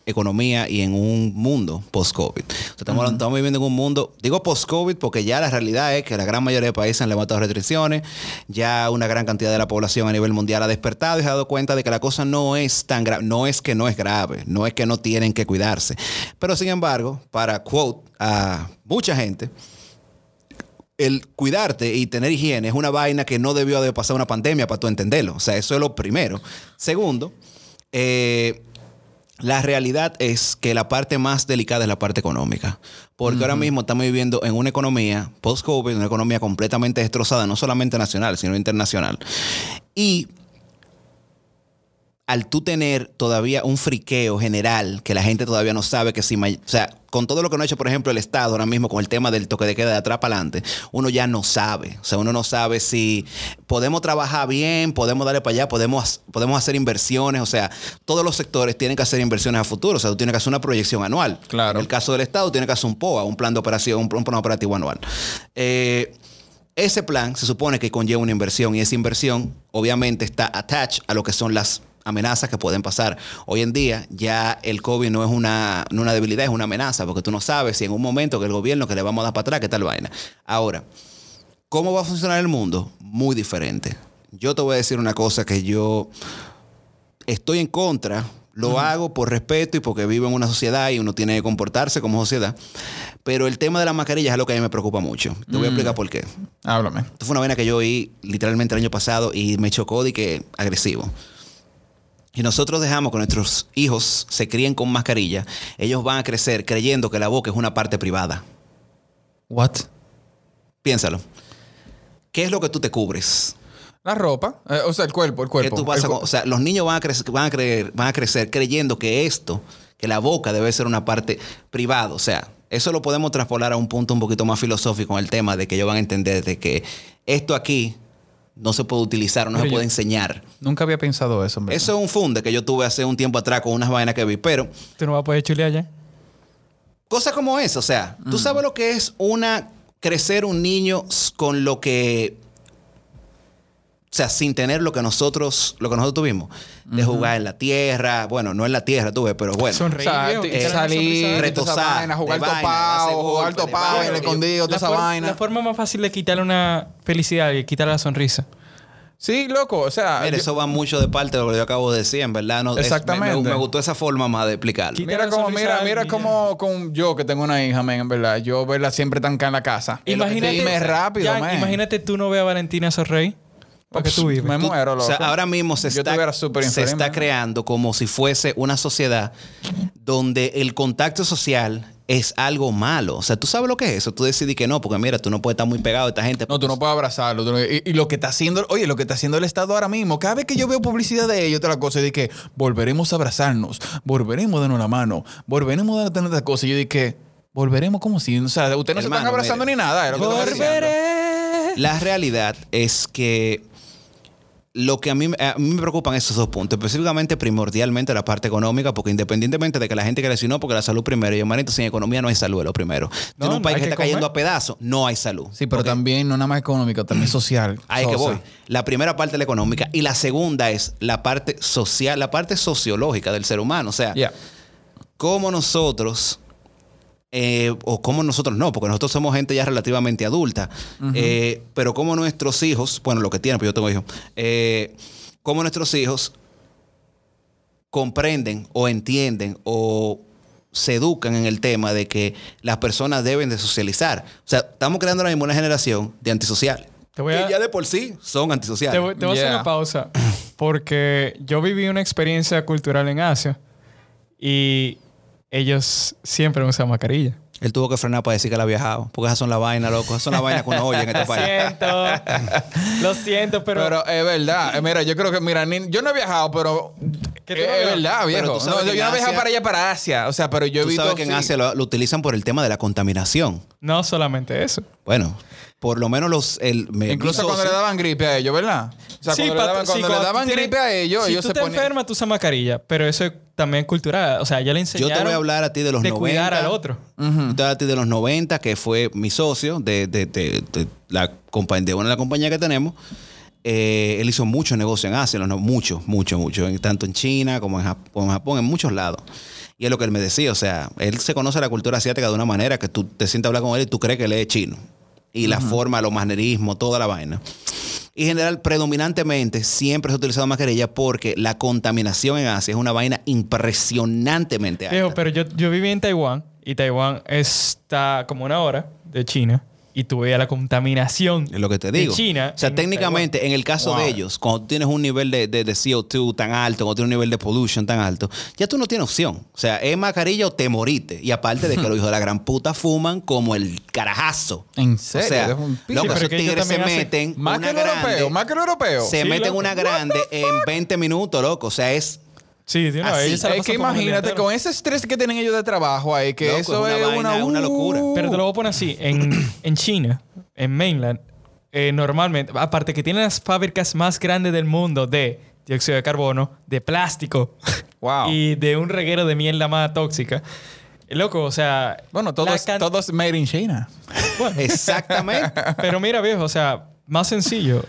economía y en un mundo post-COVID. O sea, estamos, estamos viviendo en un mundo, digo post-COVID porque ya la realidad es que la gran mayoría de países han levantado restricciones, ya una gran cantidad de la población a nivel mundial ha despertado y se ha dado cuenta de que la cosa no es tan grave, no es que no es grave, no es que no tienen que cuidarse. Pero sin embargo, para quote a mucha gente, el cuidarte y tener higiene es una vaina que no debió de pasar una pandemia para tú entenderlo. O sea, eso es lo primero. Segundo, eh, la realidad es que la parte más delicada es la parte económica. Porque ahora mismo estamos viviendo en una economía post-COVID, una economía completamente destrozada, no solamente nacional, sino internacional. Y al tú tener todavía un friqueo general que la gente todavía no sabe que si, o sea, con todo lo que no ha hecho, por ejemplo, el Estado ahora mismo con el tema del toque de queda de atrás para adelante, uno ya no sabe. O sea, uno no sabe si podemos trabajar bien, podemos darle para allá, podemos, podemos hacer inversiones. O sea, todos los sectores tienen que hacer inversiones a futuro. O sea, tú tienes que hacer una proyección anual. Claro. En el caso del Estado, tiene que hacer un POA, un plan de operación, un, un plan operativo anual. Eh, ese plan se supone que conlleva una inversión y esa inversión obviamente está attached a lo que son las amenazas que pueden pasar. Hoy en día ya el COVID no es una, no una debilidad, es una amenaza, porque tú no sabes si en un momento que el gobierno que le vamos a dar para atrás, qué tal vaina. Ahora, ¿cómo va a funcionar el mundo? Muy diferente. Yo te voy a decir una cosa que yo estoy en contra, lo hago por respeto y porque vivo en una sociedad y uno tiene que comportarse como sociedad. Pero el tema de las mascarillas es lo que a mí me preocupa mucho. Te voy a explicar por qué. Háblame. Esto fue una vaina que yo oí literalmente el año pasado y me chocó de que agresivo. Y nosotros dejamos que nuestros hijos se críen con mascarilla, ellos van a crecer creyendo que la boca es una parte privada. What? Piénsalo. ¿Qué es lo que tú te cubres? La ropa, eh, o sea, el cuerpo, el ¿Qué cuerpo. tú vas El a- cu- o sea, los niños van a, crecer, van, a creer, van a crecer creyendo que esto, que la boca debe ser una parte privada. O sea, eso lo podemos traspolar a un punto un poquito más filosófico en el tema de que ellos van a entender de que esto aquí no se puede utilizar no Pero se puede enseñar. Nunca había pensado eso, verdad. Eso es un funde que yo tuve hace un tiempo atrás con unas vainas que vi, pero Tú no vas a poder chulear ya. cosas como eso, o sea, tú sabes lo que es una crecer un niño con lo que o sea, sin tener lo que nosotros lo que nosotros tuvimos, de jugar en la tierra, bueno, no en la tierra tuve, pero bueno. Sonreír, O sea, quitar la salir, Retosar, vaina, jugar topado, jugar topado, el escondido, toda esa vaina. La forma más fácil de quitarle una felicidad y quitarle la sonrisa. Sí, loco, o sea, Mira, yo- eso va mucho de parte de lo que yo acabo de decir, en verdad. No, es- Exactamente. me, me- me gustó esa forma más de explicarlo. Mira como, mira, mira como con yo que tengo una hija, men, en verdad. Yo verla siempre tan acá en la casa. Imagínate, Dime rápido, ya, men. imagínate tú no veas a Valentina sonreír. Para que Ups, tú. Me Tú- muero, O loco. sea, ahora mismo se está, se creando como si fuese una sociedad donde el contacto social es algo malo. O sea, tú sabes lo que es eso. Tú decidís que no, porque mira, tú no puedes estar muy pegado a esta gente. No, tú no puedes abrazarlo. no- y, y lo que está haciendo, oye, lo que está haciendo el Estado ahora mismo, cada vez que yo veo publicidad de ellos, otra cosa, de que volveremos a abrazarnos, volveremos a darnos la mano, volveremos a tener otra cosa. Y yo dije, volveremos como si, o sea, ustedes no se están abrazando mire. ni nada. lo que. Volveré. La realidad es que lo que a mí, a mí me preocupan esos dos puntos, específicamente primordialmente la parte económica, porque independientemente de que la gente quiera decir no, porque la salud primero, y hermanito, sin economía no hay salud, es lo primero. No, en un país que está cayendo a pedazos, no hay salud. Sí, pero también no nada más económico, también social. Ahí que voy. La primera parte es la económica y la segunda es la parte social, la parte sociológica del ser humano. O sea, Yeah. cómo nosotros, eh, o cómo nosotros no, porque nosotros somos gente ya relativamente adulta, eh, pero cómo nuestros hijos, bueno, lo que tienen, pero yo tengo hijos, eh, cómo nuestros hijos comprenden o entienden o se educan en el tema de que las personas deben de socializar. O sea, estamos creando ahora mismo una generación de antisocial. Te voy a- que ya de por sí son antisociales. Te voy, te voy a hacer una pausa. Porque yo viví una experiencia cultural en Asia y ellos siempre usan mascarilla. Él tuvo que frenar para decir que él ha viajado. Porque esas son las vainas, loco. Esas son las vainas que uno oye en este Lo país. siento. Lo siento, pero, Pero, es verdad. Eh, Mira, yo creo que, mira, ni- yo no he viajado, pero ¿Qué tú es verdad, viejo. tú No, yo no he viajado para allá, para Asia. O sea, pero yo he Tú visto... sabes que en. Asia lo, lo utilizan por el tema de la contaminación. no solamente eso. Bueno, por lo menos los... El, me- Incluso cuando le daban gripe a ellos, ¿verdad? O sea, Sí, cuando, le daban, sí, cuando le tú daban gripe a ellos, si ellos tú se te ponían... enfermas, tú usas mascarilla. Pero eso es también cultural. O sea, ya le Yo enseñaron te voy a hablar a ti de los de 90. cuidar al otro. Ti de los 90, que fue mi socio de, de, de- de la compañía, de una de las compañías que tenemos. Eh, él hizo mucho negocio en Asia, no, mucho, mucho, mucho, en- tanto en China como en, Jap- como en Japón, en muchos lados. Y es lo que él me decía, o sea, él se conoce la cultura asiática de una manera que tú te sientas a hablar con él y tú crees que él es chino. Y la forma, los manerismos, toda la vaina. Y en general, predominantemente, siempre se ha utilizado mascarilla porque la contaminación en Asia es una vaina impresionantemente alta. Pero yo, yo viví en Taiwán y Taiwán está como una hora de China y tú veías la contaminación Es lo que te de digo. China. o sea, en técnicamente, en el caso Wow. de ellos, cuando tú tienes un nivel de, de- de CO2 tan alto, cuando tienes un nivel de pollution tan alto, ya tú no tienes opción. O sea, es mascarilla o te moriste. Y aparte de que los hijos de la gran puta fuman como el carajazo. ¿En O serio? sea, piso. loco, Sí, pero esos tigres se meten Más una que el europeo, grande, más que el europeo. se Sí, meten loco. una grande en 20 minutos, loco. O sea, es Sí, de una Así. vez. Es que imagínate con ese estrés que tienen ellos de trabajo ahí, que Loco, eso es una una, vaina, una locura. uh. Pero te lo voy a poner así. En, en China, en mainland, eh, normalmente, aparte que tienen las fábricas más grandes del mundo de dióxido de carbono, de plástico Wow. y de un reguero de mierda más tóxica. Loco, o sea... Bueno, todo la es, can- todo es made in China. Bueno, exactamente. Pero mira, viejo, o sea, más sencillo.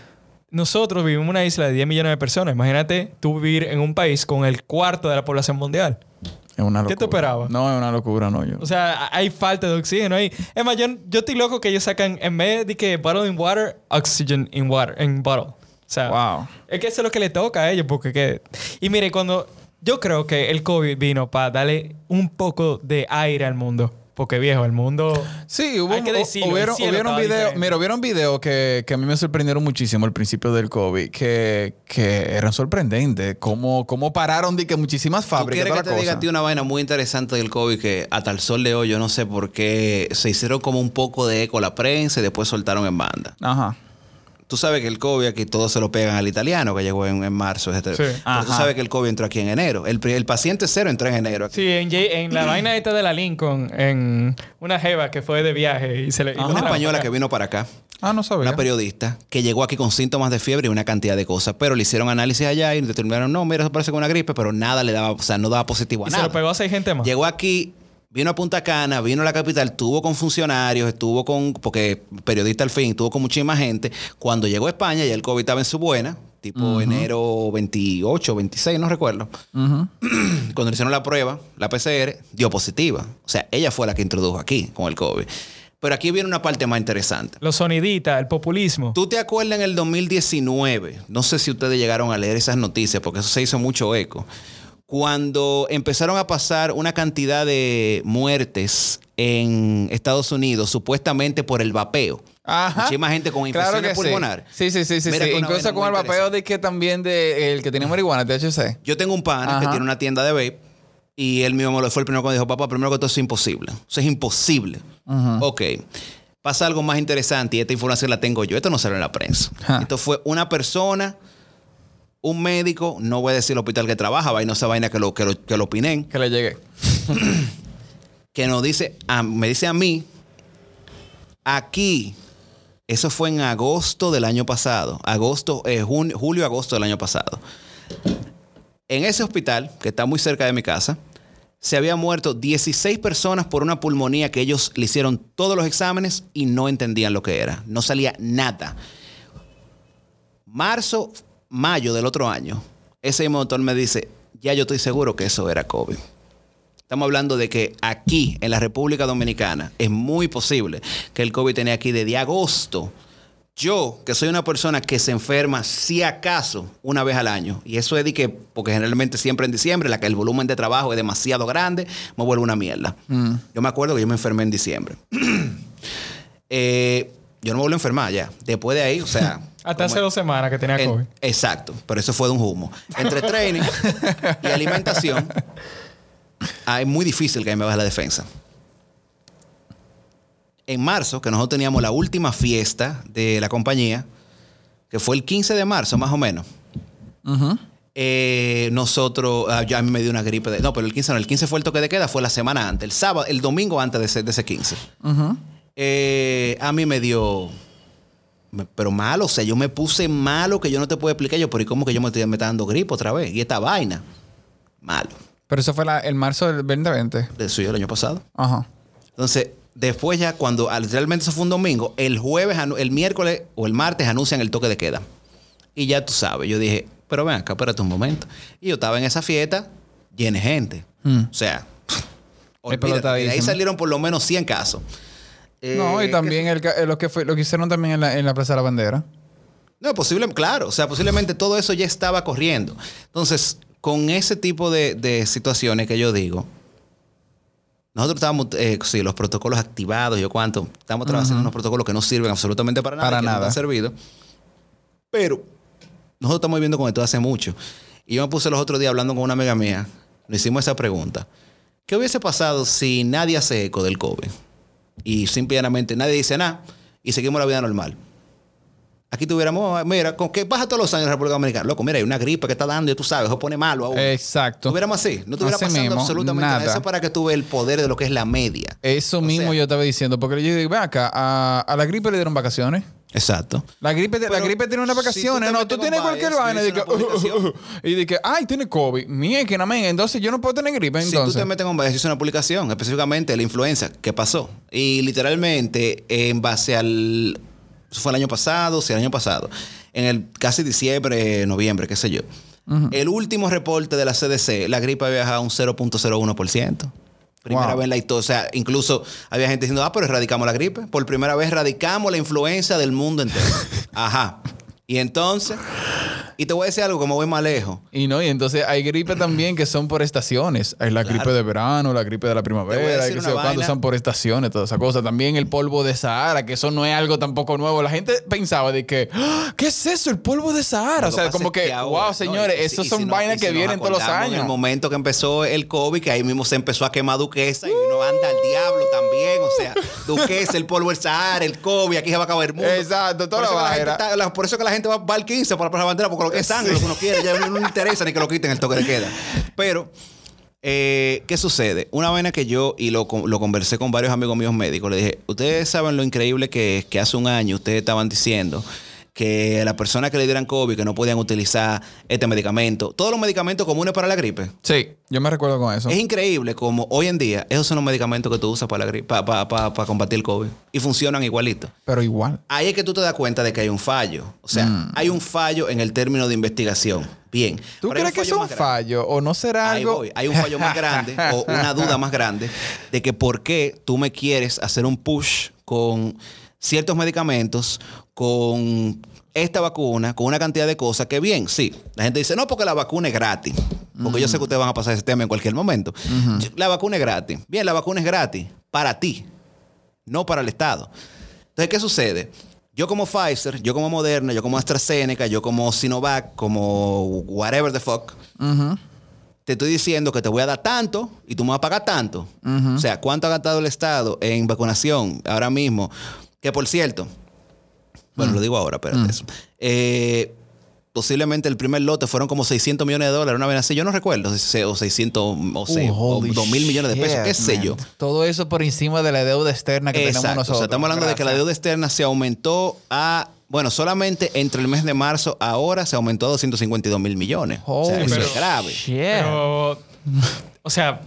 Nosotros vivimos en una isla de 10 millones de personas. Imagínate tú vivir en un país con el cuarto de la población mundial. Es una locura. ¿Qué te esperaba? No, es una locura, no. Yo. O sea, hay falta de oxígeno ahí. Es más, yo, yo estoy loco que ellos sacan, en vez de que bottle in water, oxygen in water, en bottle. O sea, Wow. es que eso es lo que le toca a ellos, porque que... Y mire, cuando... Yo creo que el COVID vino para darle un poco de aire al mundo. Porque, viejo, el mundo... Sí, hubo Hay que decirlo, hubieron, hubieron videos, mira, hubieron videos que, que a mí me sorprendieron muchísimo al principio del COVID, que, que eran sorprendentes, cómo, cómo pararon de que muchísimas ¿Tú fábricas. quieres toda que te diga a ti una vaina muy interesante del COVID que hasta el sol de hoy yo no sé por qué se hicieron como un poco de eco la prensa y después soltaron en banda? Ajá. Tú sabes que el COVID aquí todos se lo pegan al italiano que llegó en, en marzo. Sí. Pero tú sabes que el COVID entró aquí en enero. El, el paciente cero entró en enero. Aquí. Sí, en, en la vaina esta de la Lincoln, en una jeva que fue de viaje y se le... y lo Una española que vino para acá, Ah, no sabía. una periodista, que llegó aquí con síntomas de fiebre y una cantidad de cosas, pero le hicieron análisis allá y determinaron, no, mira, eso parece que una gripe, pero nada le daba, o sea, no daba positivo a Y se nada. lo pegó a seis gente más. Llegó aquí, vino a Punta Cana, vino a la capital, estuvo con funcionarios, estuvo con, porque periodista al fin, estuvo con muchísima gente. Cuando llegó a España, ya el COVID estaba en su buena, tipo enero 28, 26, no recuerdo. Cuando le hicieron la prueba, la PCR, dio positiva. O sea, ella fue la que introdujo aquí con el COVID. Pero aquí viene una parte más interesante. Los soniditas, el populismo. ¿Tú te acuerdas en el 2019? No sé si ustedes llegaron a leer esas noticias porque eso se hizo mucho eco. Cuando empezaron a pasar una cantidad de muertes en Estados Unidos, supuestamente por el vapeo. Ajá. Muchísima gente con infecciones Claro que sí. Sí, sí, sí, sí. Incluso con el vapeo de que también de el que tenía marihuana, THC. Yo tengo un pana que Ajá. tiene una tienda de vape y él mismo lo fue el primero que dijo, papá, primero que todo es imposible. Eso es imposible. Ok. Pasa algo más interesante y esta información la tengo yo. Esto no sale en la prensa. Esto fue una persona, un médico, no voy a decir el hospital que trabaja, vaina esa vaina que lo, que lo, que lo opinen, Que le llegué. que nos dice, a- me dice a mí, aquí, eso fue en agosto del año pasado, agosto, eh, jun- julio, agosto del año pasado. En ese hospital, que está muy cerca de mi casa, se había muerto 16 personas por una pulmonía que ellos le hicieron todos los exámenes y no entendían lo que era. No salía nada. Marzo, mayo del otro año, ese mismo doctor me dice, ya yo estoy seguro que eso era COVID. Estamos hablando de que aquí, en la República Dominicana, es muy posible que el COVID tenía aquí desde agosto. Yo, que soy una persona que se enferma, si acaso, una vez al año, y eso es de que, porque generalmente siempre en diciembre, la que el volumen de trabajo es demasiado grande, me vuelve una mierda. Yo me acuerdo que yo me enfermé en diciembre. Eh, yo no me vuelvo a enfermar ya. Después de ahí, o sea. Hasta hace dos semanas que tenía en- COVID. exacto, pero eso fue de un humo. Entre training y alimentación, es muy difícil que a mí me baje la defensa. En marzo, que nosotros teníamos la última fiesta de la compañía, que fue el 15 de marzo más o menos, eh, nosotros, ah, ya a mí me dio una gripe de... No, pero el 15 no, el 15 fue el toque de queda, fue la semana antes, el sábado, el domingo antes de ese, de ese 15. Ujú. Eh, a mí me dio. Pero malo, o sea, yo me puse malo que yo no te puedo explicar. Yo, pero ¿y cómo que yo me, estoy, me está dando gripe otra vez? Y esta vaina. Malo. Pero eso fue la- el marzo del 2020. De eso yo el año pasado. Ajá. Entonces, después ya, cuando al- realmente eso fue un domingo, el jueves, el miércoles o el martes anuncian el toque de queda. Y ya tú sabes, yo dije, pero ven acá, espérate un momento. Y yo estaba en esa fiesta, llena de gente. O sea, olvídate, de ahí salieron por lo menos 100 casos. No, y Eh, también el, eh, lo, que fue, lo que hicieron también en la, en la Plaza de la Bandera. No, posible, claro. O sea, posiblemente todo eso ya estaba corriendo. Entonces, con ese tipo de, de situaciones que yo digo, nosotros estábamos, eh, sí, los protocolos activados, yo cuánto, estamos trabajando en unos protocolos que no sirven absolutamente para nada, Para que no nada. han servido. Pero nosotros estamos viviendo con esto hace mucho. Y yo me puse los otros días hablando con una amiga mía, le hicimos esa pregunta. ¿Qué hubiese pasado si nadie hace eco del COVID? Y simplemente nadie dice nada y seguimos la vida normal. Aquí tuviéramos, mira, con que pasa todos los años en la República Dominicana. Loco, mira, hay una gripe que está dando, y tú sabes, eso pone malo a uno. Exacto. Tuviéramos así, no estuviera pasando mismo, absolutamente nada. nada. Eso para que tú veas el poder de lo que es la media. Eso O mismo sea- yo estaba diciendo, porque yo digo, ven acá, a, a la gripe le dieron vacaciones. Exacto. La gripe, la gripe tiene unas si tú vacaciones, no, tú tienes cualquier bias, vaina y que, dices una publicación. y de que, ay, tiene COVID, mierda, que no me, entonces yo no puedo tener gripe, Si tú entonces. te metes con base, hice una publicación, específicamente la influenza, ¿qué pasó? Y literalmente, en base al. Fue el año pasado, sí, el año pasado. En el casi diciembre, noviembre, qué sé yo. El último reporte de la CDC, la gripe había bajado un 0.01%. Primera Wow. vez en la historia. O sea, incluso había gente diciendo, ah, pero erradicamos la gripe. Por primera vez erradicamos la influenza del mundo entero. Ajá. Y entonces, y te voy a decir algo, como voy más lejos. Y no, y entonces hay gripe también que son por estaciones. Hay la Claro. gripe de verano, la gripe de la primavera, que sé vaina. son por estaciones, toda esa cosa. También el polvo de Sahara, que eso no es algo tampoco nuevo. La gente pensaba de que, "Ah, ¿qué es eso? El polvo de Sahara. O sea, como que, ahora, wow, señores, y esos y son si vainas que si vienen todos los acordamos, En el años. momento que empezó el COVID, que ahí mismo se empezó a quemar Duquesa y uno anda al diablo también. O sea, Duquesa, el polvo del Sahara, el COVID, aquí se va a acabar el mundo. Exacto, toda por la la gente está- por eso que la gente va, va al 15 para la bandera, porque lo que es sangre, lo que uno quiere, ya no, le interesa ni que lo quiten el toque de queda. Pero, eh, ¿qué sucede? Una vaina que yo, y lo, lo conversé con varios amigos míos médicos, le dije, ustedes saben lo increíble que es que hace un año ustedes estaban diciendo que a las personas que le dieran COVID, que no podían utilizar este medicamento, todos los medicamentos comunes para la gripe. Sí, yo me recuerdo con eso. Es increíble como hoy en día esos son los medicamentos que tú usas para la gripe, para, combatir el COVID y funcionan igualito. Pero igual. Ahí es que tú te das cuenta de que hay un fallo. O sea, hay un fallo en el término de investigación. Bien. Mm. ¿Tú crees que es un fallo o no será Ahí algo? voy. Hay un fallo más grande o una duda más grande de que por qué tú me quieres hacer un push con ciertos medicamentos, con esta vacuna, con una cantidad de cosas que bien, sí. La gente dice, no, porque la vacuna es gratis. Porque yo sé que ustedes van a pasar ese tema en cualquier momento. La vacuna es gratis. Bien, la vacuna es gratis para ti, no para el Estado. Entonces, ¿qué sucede? Yo como Pfizer, yo como Moderna, yo como AstraZeneca, yo como Sinovac, como whatever the fuck, te estoy diciendo que te voy a dar tanto y tú me vas a pagar tanto. O sea, ¿cuánto ha gastado el Estado en vacunación ahora mismo? Que por cierto, bueno, lo digo ahora, espérate eso. Eh, posiblemente el primer lote fueron como 600 millones de dólares, una vez así. Yo no recuerdo, o 600, o, sea, Uh, o holy 2 mil millones de pesos, qué sé man. yo. Todo eso por encima de la deuda externa que tenemos nosotros. O sea, estamos hablando de que la deuda externa se aumentó a, bueno, solamente entre el mes de marzo ahora se aumentó a 252 mil millones. o sea, Holy eso pero- es grave. shit. Pero, o sea,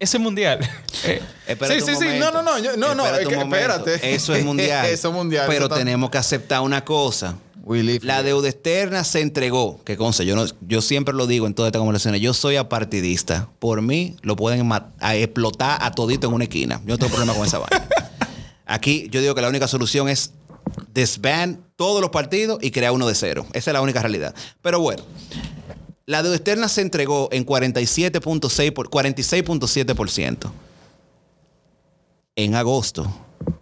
ese mundial. eh, Sí, sí, sí. No, no, no, yo- no, no, es que- espérate. Eso es mundial. Eso es mundial, Pero eso tenemos que aceptar una cosa. La deuda externa se entregó. Que conste, yo, no, yo siempre lo digo en todas estas conversaciones. Yo soy apartidista. Por mí, lo pueden a explotar a todito en una esquina. Yo no tengo problema con esa vaina. Aquí, yo digo que la única solución es desband todos los partidos y crear uno de cero. Esa es la única realidad. Pero bueno, la deuda externa se entregó en 47.6 por 46.7%. En agosto,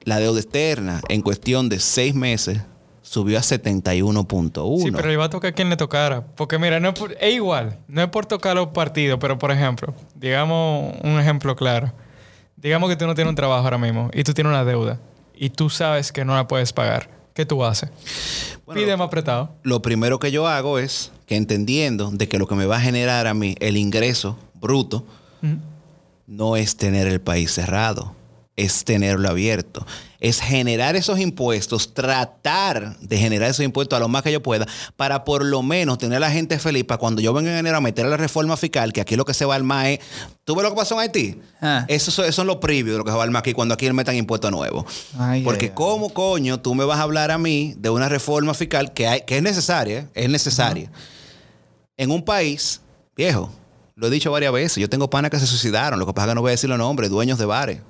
la deuda externa en cuestión de seis meses subió a 71.1. Sí, pero va a tocar a quien le tocara. Porque mira, no es, por- es igual. No es por tocar los partidos, pero por ejemplo, digamos un ejemplo claro. Digamos que tú no tienes un trabajo ahora mismo y tú tienes una deuda y tú sabes que no la puedes pagar. ¿Qué tú haces? Bueno, Pide más apretado. Lo primero que yo hago es que entendiendo de que lo que me va a generar a mí el ingreso bruto no es tener el país cerrado, es tenerlo abierto. Es generar esos impuestos, tratar de generar esos impuestos a lo más que yo pueda, para por lo menos tener a la gente feliz para cuando yo venga en enero a meter la reforma fiscal, que aquí lo que se va al MAE. es. ¿Tú ves lo que pasó en Haití? Ah. Eso, son- eso son los previos de lo que se va al MAE aquí cuando aquí metan impuestos nuevos. Ay, Porque ay, ay. ¿cómo coño tú me vas a hablar a mí de una reforma fiscal que, hay, que es necesaria? ¿eh? Es necesaria. En un país, viejo, lo he dicho varias veces, yo tengo panas que se suicidaron, lo que pasa es que no voy a decir los nombres, dueños de bares.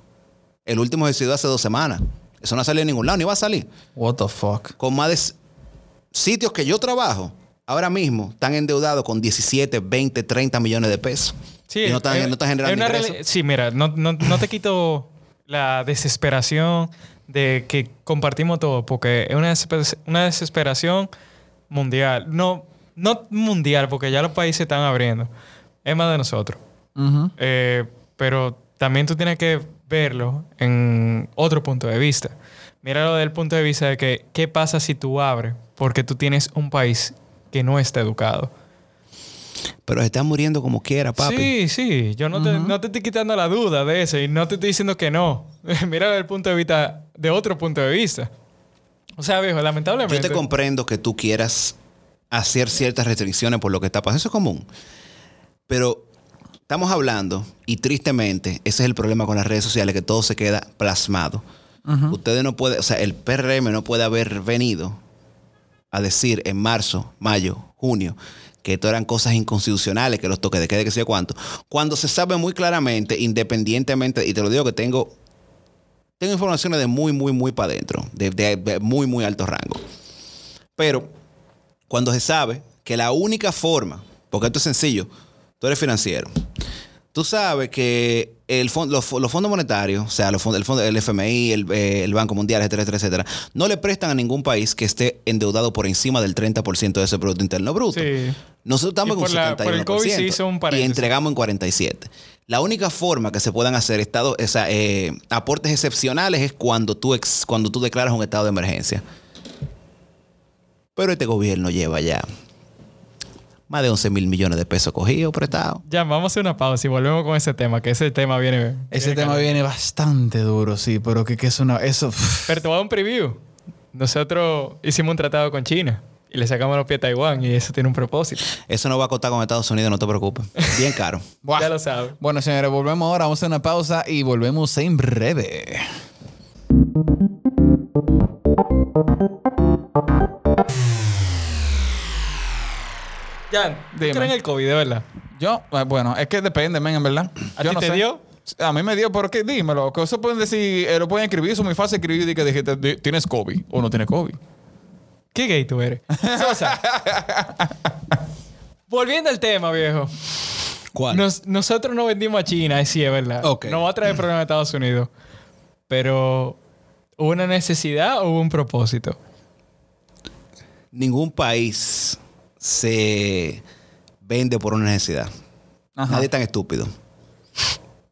El último se suicidó hace dos semanas. Eso no ha salido en ningún lado, ni va a salir. What the fuck? Con más de sitios que yo trabajo, ahora mismo están endeudados con 17, 20, 30 millones de pesos. Sí, y no están, es- no están generando es ingresos. Sí, mira, no, no- no te quito la desesperación de que compartimos todo, porque es una, desesper- una desesperación mundial. No, no mundial, porque ya los países están abriendo. Es más de nosotros. Eh, pero también tú tienes que verlo en otro punto de vista. Míralo desde el punto de vista de que, ¿qué pasa si tú abres? Porque tú tienes un país que no está educado. Pero se están muriendo como quiera, papi. Sí, sí. Yo no, te, no te estoy quitando la duda de eso y no te estoy diciendo que no. Mira desde el punto de vista, de otro punto de vista. O sea, viejo, lamentablemente. Yo te comprendo que tú quieras hacer ciertas restricciones por lo que está pasando. Eso es común. Pero estamos hablando, y tristemente, ese es el problema con las redes sociales, que todo se queda plasmado. Ustedes no pueden, o sea, el PRM no puede haber venido a decir en marzo, mayo, junio, que esto eran cosas inconstitucionales, que los toques de queda, que sé cuánto. Cuando se sabe muy claramente, independientemente, y te lo digo que tengo, tengo informaciones de muy, muy, muy para adentro, de, de- de muy, muy alto rango. Pero cuando se sabe que la única forma, porque esto es sencillo, tú eres financiero, tú sabes que el fon- los, los fondos monetarios, o sea, los fondos, el, fondo, el FMI, el, eh, el Banco Mundial, etcétera, etcétera, etcétera, no le prestan a ningún país que esté endeudado por encima del 30% de ese Producto Interno Bruto. Sí. Nosotros estamos un la- 71%. por el COVID se hizo un y entregamos en 47. La única forma que se puedan hacer estado, esa, eh, aportes excepcionales es cuando tú, ex- cuando tú declaras un estado de emergencia. Pero este gobierno lleva ya más de 11 mil millones de pesos cogidos, prestados. Ya, vamos a hacer una pausa y volvemos con ese tema, que ese tema viene. Ese viene tema caliente. viene bastante duro, sí, pero que, que es una... Eso... Pero te voy a dar un preview. Nosotros hicimos un tratado con China y le sacamos los pies a Taiwán y eso tiene un propósito. Eso no va a costar con Estados Unidos, no te preocupes. Bien caro. Ya lo sabes. Bueno, señores, volvemos ahora. Vamos a hacer una pausa y volvemos en breve. Jan, ¿tú Dime. crees en el COVID, de verdad? Yo, eh, bueno, es que depende, men, en verdad. ¿A Yo ti no te sé. dio? A mí me dio, pero qué, dímelo. Que eso pueden decir, eh, lo pueden escribir, eso es muy fácil escribir y que dijiste, di- tienes COVID o no tienes COVID. ¿Qué gay tú eres? Sosa. Volviendo al tema, viejo. ¿Cuál? Nos- nosotros no vendimos a China, sí, es verdad. Ok. No va a traer problemas a Estados Unidos. Pero, ¿hubo una necesidad o hubo un propósito? Ningún país se vende por una necesidad. Ajá. Nadie es tan estúpido.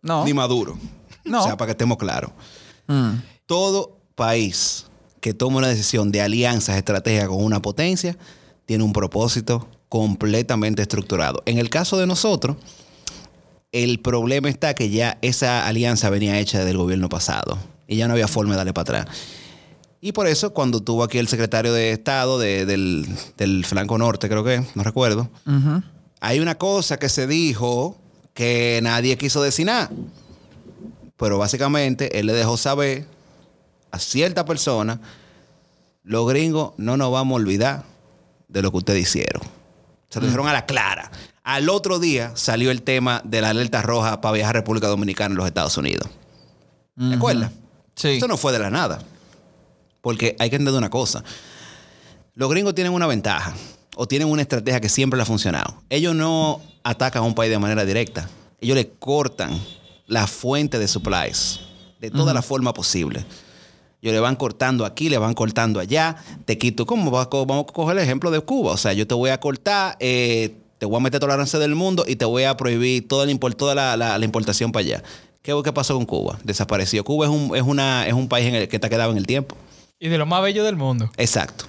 No. Ni maduro. No. O sea, para que estemos claros. Mm. Todo país que toma una decisión de alianzas estratégicas con una potencia tiene un propósito completamente estructurado. En el caso de nosotros, el problema está que ya esa alianza venía hecha desde el gobierno pasado y ya no había forma de darle para atrás. Y por eso, cuando tuvo aquí el secretario de Estado de- del, del flanco norte, creo que, no recuerdo, hay una cosa que se dijo que nadie quiso decir nada. Pero básicamente él le dejó saber a cierta persona, los gringos no nos vamos a olvidar de lo que ustedes hicieron. Se lo dijeron a la clara. Al otro día salió el tema de la alerta roja para viajar a República Dominicana en los Estados Unidos. ¿Te acuerdas? Sí. Esto no fue de la nada. Porque hay que entender una cosa. Los gringos tienen una ventaja o tienen una estrategia que siempre les ha funcionado. Ellos no atacan a un país de manera directa. Ellos le cortan la fuente de supplies de toda la forma posible. Ellos le van cortando aquí, le van cortando allá. Te quito, ¿cómo? Va- Vamos a coger el ejemplo de Cuba. O sea, yo te voy a cortar, eh, te voy a meter toda la arancel del mundo y te voy a prohibir toda la, toda la, la- la importación para allá. ¿Qué, qué pasó con Cuba? Desapareció. Cuba es un, es una, es un país en el que está quedado en el tiempo. Y de lo más bello del mundo. Exacto.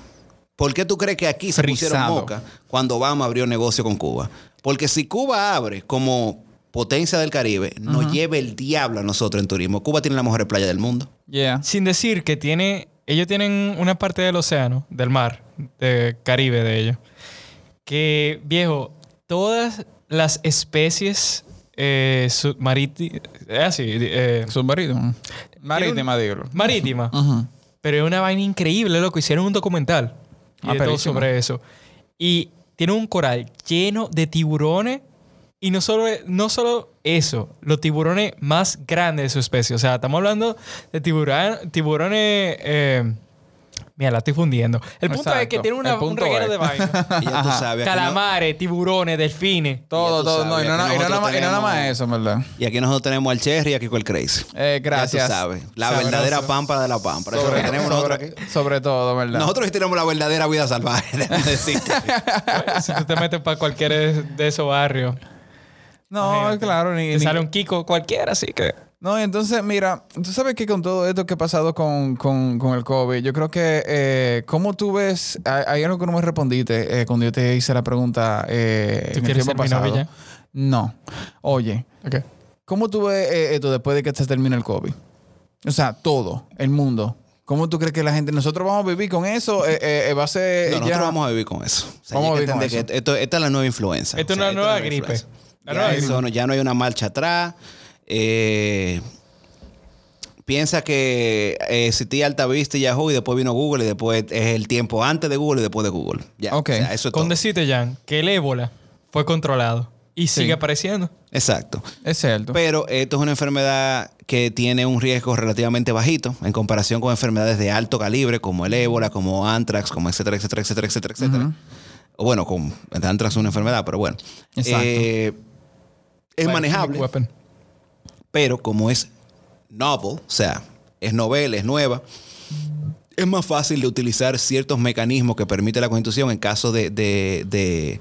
¿Por qué tú crees que aquí se pusieron moca cuando Obama abrió negocio con Cuba? Porque si Cuba abre como potencia del Caribe, nos lleve el diablo a nosotros en turismo. Cuba tiene la mejor playa del mundo. Yeah. Sin decir que tiene. Ellos tienen una parte del océano, del mar, de Caribe de ellos. Que, viejo, todas las especies eh, submarítimas. así, eh, Submarino. Marítima, digo. marítima. Pero es una vaina increíble, loco. Hicieron un documental y Ah, de todo perísimo. sobre eso. Y tiene un coral lleno de tiburones. Y no solo, no solo eso, los tiburones más grandes de su especie. O sea, estamos hablando de tiburón, tiburones. eh, mira, la estoy fundiendo. El punto es que tiene una- un reguero es. de vaina. Y ya tú sabes. aquí no- Calamares, tiburones, delfines. Todo, todo. No, y no, que na- y no nosotros nada más- y no nada más tenemos- eso, verdad. y aquí nosotros tenemos al Cherry y aquí con el Crazy. Eh, gracias. Ya tú sabes. La Sabroso. verdadera pampa de la pampa. Lo que tenemos nosotros sobre, aquí. sobre todo, ¿verdad? Nosotros sí tenemos la verdadera vida salvaje. si tú te metes para cualquier de esos barrios, no, imagínate. claro. Ni, te ni- sale un Kiko cualquiera, así que. No, entonces, mira, tú sabes que con todo esto que ha pasado con, con- con el COVID, yo creo que, eh, ¿cómo tú ves? Hay, hay algo que no me respondiste eh, cuando yo te hice la pregunta eh, ¿Tú en el tiempo ser mi pasado. novia No. Oye, Ok. ¿cómo tú ves eh, esto después de que se termine el COVID? O sea, todo, el mundo. ¿Cómo tú crees que la gente, nosotros vamos a vivir con eso? Eh, eh, va a ser. No, ya- nosotros vamos a vivir con eso. O sea, Vamos hay a vivir con que eso. esto, esta es la nueva influenza. Esto es O sea, una nueva gripe. influenza. La Ya, nueva eso gripe. no- ya no hay una marcha atrás. Eh, piensa que eh, existía Altavista y Yahoo y después vino Google y después es el tiempo antes de Google y después de Google. Ya, Ok. o sea, eso es Con todo. decirte, Jan, que el ébola fue controlado y sigue apareciendo. Exacto. Es cierto. Pero esto es una enfermedad que tiene un riesgo relativamente bajito en comparación con enfermedades de alto calibre como el ébola, como anthrax, como etcétera, etcétera, etcétera, etcétera, etcétera. O bueno, con el anthrax es una enfermedad, pero bueno. Exacto. Eh, es manejable. Pero como es novel, o sea, es novela, es nueva, es más fácil de utilizar ciertos mecanismos que permite la Constitución en caso de, de- de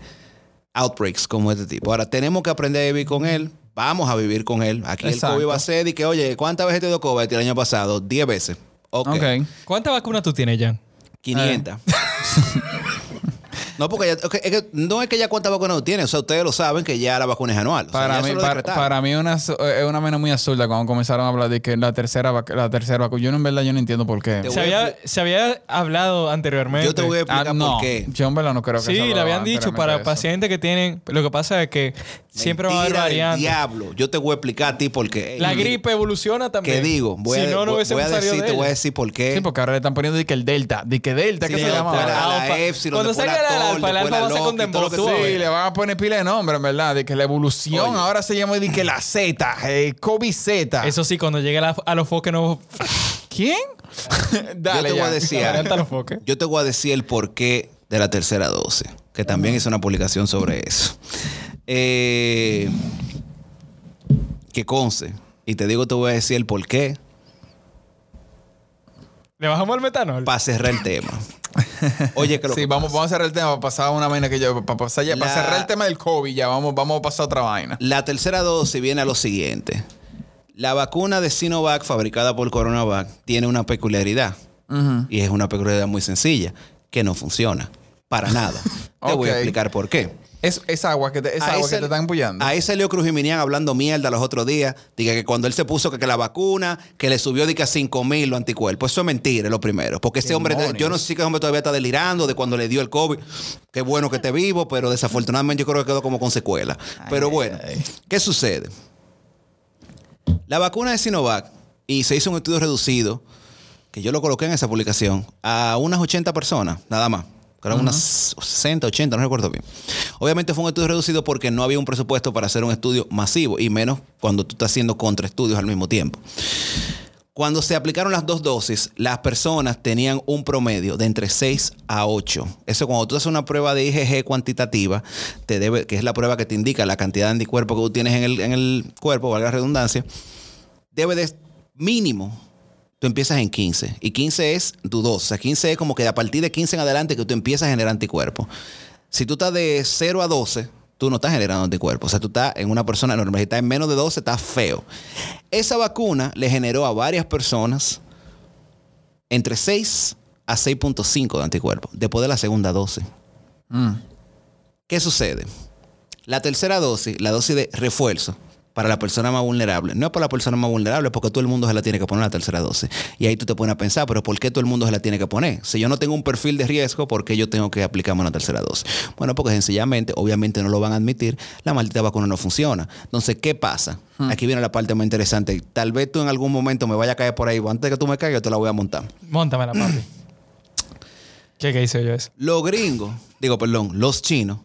outbreaks como este tipo. Ahora, tenemos que aprender a vivir con él. Vamos a vivir con él. Aquí Exacto. el COVID va a ser y que, oye, ¿cuántas veces te dio COVID el año pasado? 10 veces. Ok. ok. ¿Cuántas vacunas tú tienes, Jan? 500. No, porque ya- ok, es que no es que ya cuántas vacunas tiene. O sea, ustedes lo saben que ya la vacuna es anual. O sea, Para mí, lo para, para mí una, su- es una mena muy absurda cuando comenzaron a hablar de que la tercera la tercera vacuna. Yo no, en verdad yo no entiendo por qué. Se había, se había hablado anteriormente. Yo te voy a explicar Ah, no, por qué. yo en verdad no creo que se Sí, le hablaba habían dicho para pacientes que tienen. Lo que pasa es que siempre va a haber variantes. diablo. Yo te voy a explicar a ti por qué. La gripe evoluciona también. ¿Qué digo? Voy si a, no, no voy- voy a decir, de te voy a decir por qué. Sí, porque ahora le están poniendo de que el Delta, de que Delta, Sí, ¿qué se llama? la- la. Epsilon, Cuando salga la alfa, el después alfa la va a ser con que Dembow. Sí, le van a poner pila de nombre, en verdad, de que la evolución Oye. ahora se llama de que la Z, eh, COVID Z. Eso sí, cuando llegue la- a los foques no. ¿Quién? Dale, yo te voy a decir. Yo te voy a decir el porqué de la tercera dosis, que también hice una publicación sobre eso. Eh, que conce. Y te digo, te voy a decir el porqué ¿Le bajamos el metanol? para cerrar el tema. Oye, que lo Sí, que vamos, pasa. vamos a cerrar el tema para pasar a una vaina que yo. Para, pasar ya, para cerrar el tema del COVID, ya vamos, vamos a pasar a otra vaina. La tercera dosis viene a lo siguiente. La vacuna de Sinovac fabricada por CoronaVac tiene una peculiaridad. Y es una peculiaridad muy sencilla, que no funciona. Para nada. Te voy a explicar por qué. Es, es agua que te, es agua que te están empullando. Ahí salió Cruz Jiminián hablando mierda los otros días. Diga que cuando él se puso que, que la vacuna, que le subió de que a 5 mil los anticuerpos. Eso es mentira, es lo primero. Porque ese hombre, yo no sé si ese hombre todavía está delirando de cuando le dio el COVID. Qué bueno que esté vivo, pero desafortunadamente yo creo que quedó como con secuela. Pero bueno, ¿qué sucede? La vacuna de Sinovac, y se hizo un estudio reducido, que yo lo coloqué en esa publicación, a unas 80 personas, nada más. Creo unas 60, 80, no recuerdo bien. Obviamente fue un estudio reducido porque no había un presupuesto para hacer un estudio masivo, y menos cuando tú estás haciendo contraestudios al mismo tiempo. Cuando se aplicaron las dos dosis, las personas tenían un promedio de entre 6 a 8. Eso cuando tú haces una prueba de IgG cuantitativa, te debe, que es la prueba que te indica la cantidad de anticuerpos que tú tienes en el, en el cuerpo, valga la redundancia, debe de mínimo, tú empiezas en 15. Y 15 es dudoso. O sea, 15 es como que a partir de 15 en adelante que tú empiezas a generar anticuerpos. Si tú estás de 0 a 12, tú no estás generando anticuerpos. O sea, tú estás en una persona normal. Si estás en menos de 12, estás feo. Esa vacuna le generó a varias personas entre 6 a 6.5 de anticuerpos después de la segunda dosis. Mm. ¿Qué sucede? La tercera dosis, la dosis de refuerzo, para la persona más vulnerable. No es para la persona más vulnerable, porque todo el mundo se la tiene que poner la tercera dosis. Y ahí tú te pones a pensar, pero ¿por qué todo el mundo se la tiene que poner? Si yo no tengo un perfil de riesgo, ¿por qué yo tengo que aplicarme una tercera dosis? Bueno, porque sencillamente, obviamente no lo van a admitir, la maldita vacuna no funciona. Entonces, ¿qué pasa? Aquí viene la parte más interesante. Tal vez tú en algún momento me vaya a caer por ahí, antes de que tú me caigas, yo te la voy a montar. Móntamela, papi. ¿Qué, qué hice yo eso? Los gringos, digo, perdón, los chinos,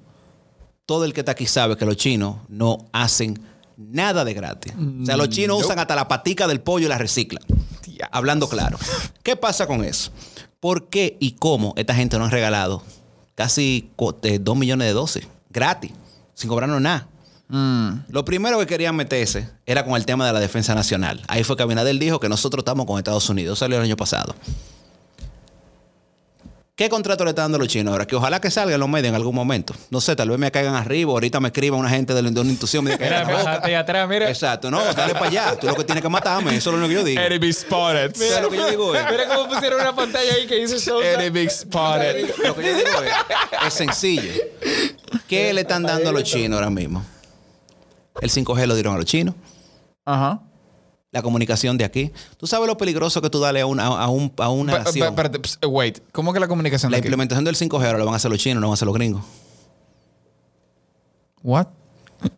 todo el que está aquí sabe que los chinos no hacen nada de gratis. O sea, los chinos usan hasta la patica del pollo y la reciclan. Hablando claro. ¿Qué pasa con eso? ¿Por qué y cómo esta gente nos ha regalado casi co- eh, dos millones de dosis gratis, sin cobrarnos nada? Mm. Lo primero que querían meterse era con el tema de la defensa nacional. Ahí fue que Abinader dijo que nosotros estamos con Estados Unidos. Salió el año pasado. ¿Qué contrato le están dando a los chinos ahora? Que ojalá que salgan los medios en algún momento. No sé, tal vez me caigan arriba, ahorita me escriba una gente de, la- de una institución. Me Mira, la atrás, mira. Exacto, no, dale para allá. Tú lo que tienes que matarme, eso es lo único que yo digo. Enemy spotted. Mira, lo que yo digo es, Mira cómo pusieron una pantalla ahí que dice Sousa. Enemy spotted. lo que yo digo es, es sencillo. ¿Qué le están dando a los chinos ahora mismo? El 5G lo dieron a los chinos. Ajá. La comunicación de aquí. ¿Tú sabes lo peligroso que tú dale a una, a un- a una nación? wait. ¿Cómo que la comunicación La de aquí? implementación del 5G ahora lo van a hacer los chinos, no van a hacer los gringos. What?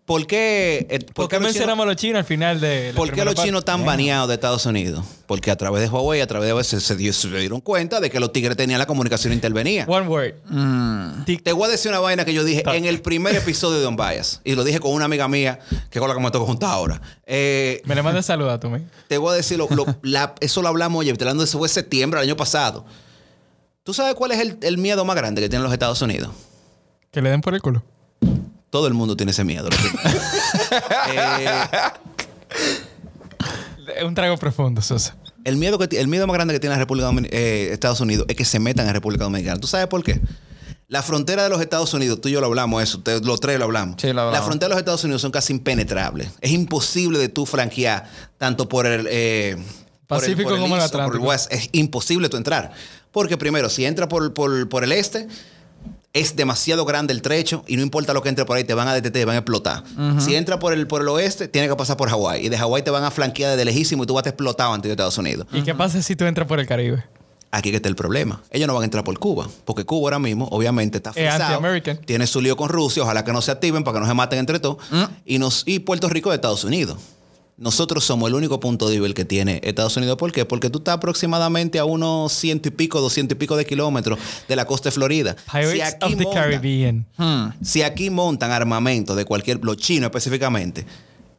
¿Por qué, eh, ¿Por qué chinos- mencionamos a los chinos al final de la ¿Por qué los chinos están baneados de Estados Unidos? Porque a través de Huawei, a través de se, se dieron cuenta de que los tigres tenían la comunicación intervenida. One word. Mm. Te voy a decir una vaina que yo dije en el primer episodio de Don Bias. Y lo dije con una amiga mía, que es con la que me toca juntar ahora. Eh, Me le manda salud a me. te voy a decir, lo- lo- la- eso lo hablamos, oye, te hablando de eso fue septiembre del año pasado. ¿Tú sabes cuál es el, el miedo más grande que tienen los Estados Unidos? Que le den por el culo. Todo el mundo tiene ese miedo. Eh, Un trago profundo, Sosa. el, miedo que, el miedo más grande que tiene la República Domin- eh, Estados Unidos es que se metan en República Dominicana. ¿Tú sabes por qué? La frontera de los Estados Unidos, tú y yo lo hablamos, eso, te- los tres lo hablamos. Sí, lo hablamos. La frontera de los Estados Unidos son casi impenetrables. Es imposible de tú franquear tanto por el eh, por el- Pacífico por el como el East o por el Atlántico. West. Es imposible tú entrar. Porque primero, si entras por, por- por el este, es demasiado grande el trecho y no importa lo que entre por ahí, te van a detener, te van a explotar. Si entras por el, por el oeste, tienes que pasar por Hawái. Y de Hawái te van a flanquear desde lejísimo y tú vas a estar explotado antes de Estados Unidos. ¿Y qué pasa si tú entras por el Caribe? Aquí que está el problema. Ellos no van a entrar por Cuba, porque Cuba ahora mismo, obviamente, está Es frisado. anti-American. Tiene su lío con Rusia, ojalá que no se activen para que no se maten entre todos. Y, nos, y Puerto Rico de Estados Unidos. Nosotros somos el único punto débil que tiene Estados Unidos. ¿Por qué? Porque tú estás aproximadamente a unos ciento y pico, doscientos y pico de kilómetros de la costa de Florida. Pirates of the montan- Caribbean. Hmm. si aquí montan armamento de cualquier, los chinos específicamente,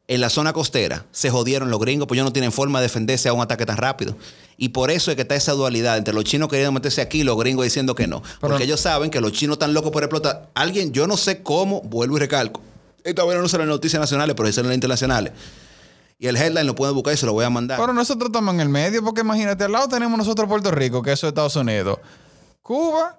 en la zona costera, se jodieron los gringos, pues ellos no tienen forma de defenderse a un ataque tan rápido. Y por eso es que está esa dualidad entre los chinos queriendo meterse aquí y los gringos diciendo que no. Pero- Porque ellos saben que los chinos están locos por explotar. Alguien, yo no sé cómo, vuelvo y recalco. Esta vez no en las noticias nacionales, pero en las internacionales. Y el headline lo pueden buscar y se lo voy a mandar. Pero nosotros estamos en el medio, porque imagínate, al lado tenemos nosotros Puerto Rico, que eso es Estados Unidos. Cuba,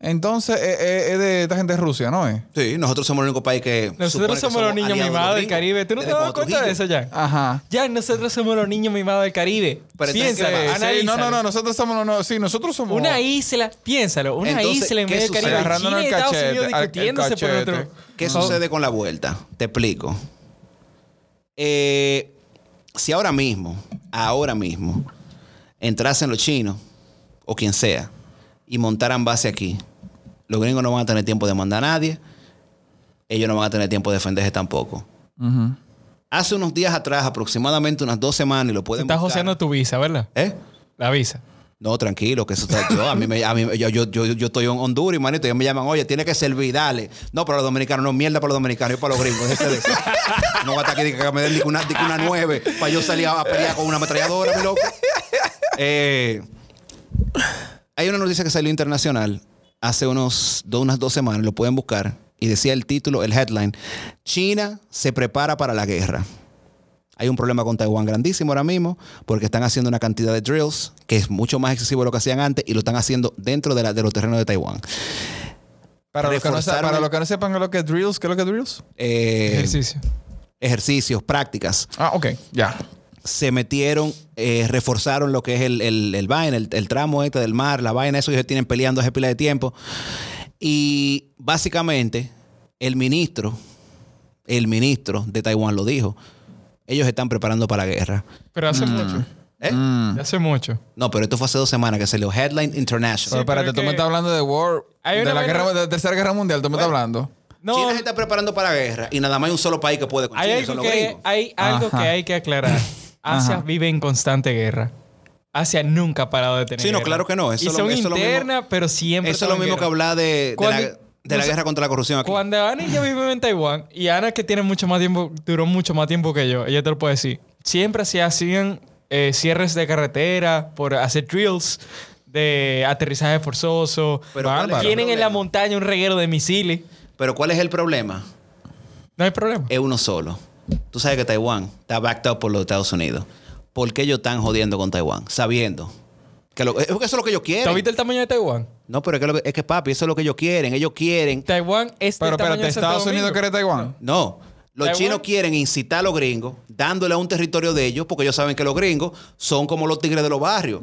entonces eh, eh, es de esta gente de Rusia, ¿no es? sí, nosotros somos el único país que. Nosotros que somos los niños mimados del. Caribe. ¿Tú no te das cuando cuenta de eso, ya? Ajá. Ya, nosotros somos los niños mimados del Caribe. Pero Piénsalo. Sí, no, no, analízalo. no, nosotros somos los... No, sí, nosotros somos... Una isla, piénsalo, una Entonces, isla en ¿qué medio del? Caribe. Agarrándonos China el Estados Unidos el discutiéndose por nuestro... ¿Qué sucede con la vuelta? Te explico. Eh, si ahora mismo, ahora mismo, entrasen los chinos o quien sea y montaran base aquí, los gringos no van a tener tiempo de mandar a nadie, ellos no van a tener tiempo de defenderse tampoco. Hace unos días atrás, aproximadamente unas dos semanas, y lo pueden estás joseando tu visa, ¿verdad? ¿Eh? La visa. No, tranquilo, que eso está yo. A mí, me, a mí yo, yo, yo, yo estoy en Honduras, y manito, ellos me llaman, oye, tiene que servir, dale. No, para los dominicanos, no, mierda para los dominicanos, yo para los gringos. de no va a estar aquí que me den una, una nueve para yo salir a pelear con una ametralladora, mi loco. Eh, hay una noticia que salió internacional hace unos, do- unas dos semanas, lo pueden buscar, y decía el título, el headline, China se prepara para la guerra. Hay un problema con Taiwán grandísimo ahora mismo porque están haciendo una cantidad de drills que es mucho más excesivo de lo que hacían antes y lo están haciendo dentro de, la- de los terrenos de Taiwán. Para, los que no, para los que no sepan qué es lo que es drills, ¿qué es lo que es drills? Eh, Ejercicio. ejercicios, prácticas. Ah, ok, ya. Se metieron, eh, reforzaron lo que es el, el, el vaina, el, el tramo este del mar, la vaina, eso que ellos tienen peleando hace pila de tiempo. Y básicamente, el ministro, el ministro de Taiwán lo dijo. Ellos están preparando para la guerra. Pero hace Mm. mucho. ¿Eh? Hace mucho. No, pero esto fue hace dos semanas que salió Headline Pero International. espérate, pero tú que- me estás hablando de War, Hay de una la, guerra, de la tercera guerra mundial, tú me estás hablando. No, China se está preparando para la guerra y nada más hay un solo país que puede con hay China, y algo, son los que, hay algo Ajá. que hay que aclarar. Asia Ajá. vive en constante guerra. Asia nunca ha parado de tener Sí, no, guerra. claro que no. Eso y son eso es lo mismo- internas, pero siempre Eso es lo mismo que hablar de, de la, de la guerra contra la corrupción aquí. Cuando Ana y yo vivimos en Taiwán, y Ana que tiene mucho más tiempo, duró mucho más tiempo que yo, ella te lo puede decir. Siempre se hacían eh, cierres de carretera por hacer drills de aterrizaje forzoso. Pero ¿cuál es el Tienen en la montaña un reguero de misiles. Pero ¿cuál es el problema? No hay problema. Es uno solo. Tú sabes que Taiwán está backed up por los Estados Unidos. ¿Por qué ellos están jodiendo con Taiwán? Sabiendo. Que lo- es que eso es lo que ellos ¿Tú has quieren. visto el tamaño de Taiwán? No, pero es que, lo que- es que, papi, eso es lo que ellos quieren. Ellos quieren Taiwán es Pero espérate, Estados Unidos quiere Taiwán. No. Los chinos quieren incitar a los gringos, dándole a un territorio de ellos, porque ellos saben que los gringos son como los tigres de los barrios.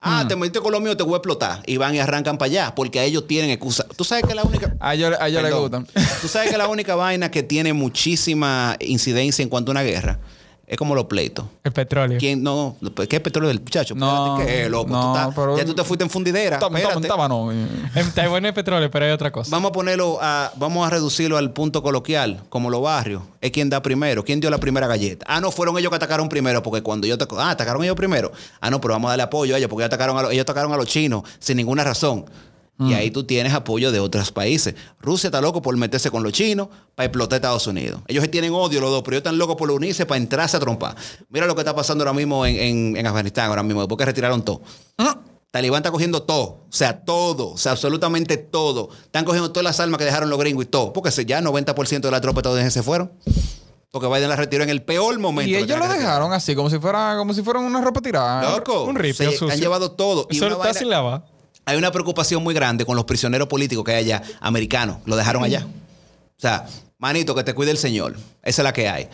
Ah, Mm. te metiste con lo mío, te voy a explotar. Y van y arrancan para allá, porque a ellos tienen excusa. Tú sabes que la única. A ellos, a ellos les gustan. Tú sabes que la única vaina que tiene muchísima incidencia en cuanto a una guerra es como los pleitos. El petróleo. ¿Quién no? pues, ¿Qué es petróleo del muchacho? No, Espérate, ¿qué, loco? no, Tú estás- pero- ya tú te fuiste en fundidera. Toma, no. En Taiwán hay petróleo, pero hay otra cosa. Vamos a ponerlo a, vamos a reducirlo al punto coloquial, como los barrios. Es quien da primero. ¿Quién dio la primera galleta? Ah, no, fueron ellos que atacaron primero, porque cuando yo ah, atacaron ellos primero. Ah, no, pero vamos a darle apoyo a ellos, porque ellos atacaron a los, ellos atacaron a los chinos sin ninguna razón. Y ahí tú tienes apoyo de otros países. Rusia está loco por meterse con los chinos para explotar a Estados Unidos. Ellos tienen odio los dos, pero ellos están locos por unirse para entrarse a trompar. Mira lo que está pasando ahora mismo en, en- en Afganistán, ahora mismo, después que retiraron todo. Talibán está cogiendo todo, o sea, todo, o sea, absolutamente todo. Están cogiendo todas las armas que dejaron los gringos y todo, porque ya 90% de la tropa estadounidense se fueron. Porque Biden la retiró en el peor momento. Y ellos lo dejaron así, como si fuera, como si fuera una ropa tirada. Loco, Un ripio se sucio. han llevado todo. Y Eso una está vaina- sin lavar. Hay una preocupación muy grande con los prisioneros políticos que hay allá, americanos, lo dejaron allá. O sea, manito, que te cuide el Señor. Esa es la que hay.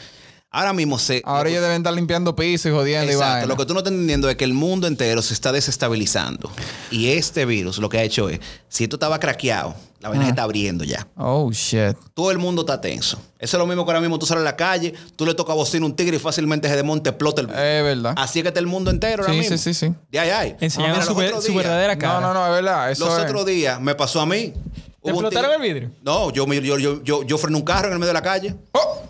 Ahora mismo se... Ahora ellos deben estar limpiando pisos y jodiendo y Exacto. vaina. Lo que tú no estás entendiendo es que el mundo entero se está desestabilizando. Y este virus lo que ha hecho es, si esto estaba craqueado, la vaina se está abriendo ya. Oh, shit. Todo el mundo está tenso. Eso es lo mismo que ahora mismo tú sales a la calle, tú le tocas bocina a un tigre y fácilmente se desmonta, explota el Es verdad. Así es que está el mundo entero ahora Sí, mismo. sí, sí, sí. De ahí, ahí. Enseñando Mira, su, verdadera cara. No, no, no, es verdad. Eso Los es. otros días me pasó a mí. ¿Te explotaron el vidrio? No, yo, yo, yo, yo frené un carro en el medio de la calle. ¡Oh!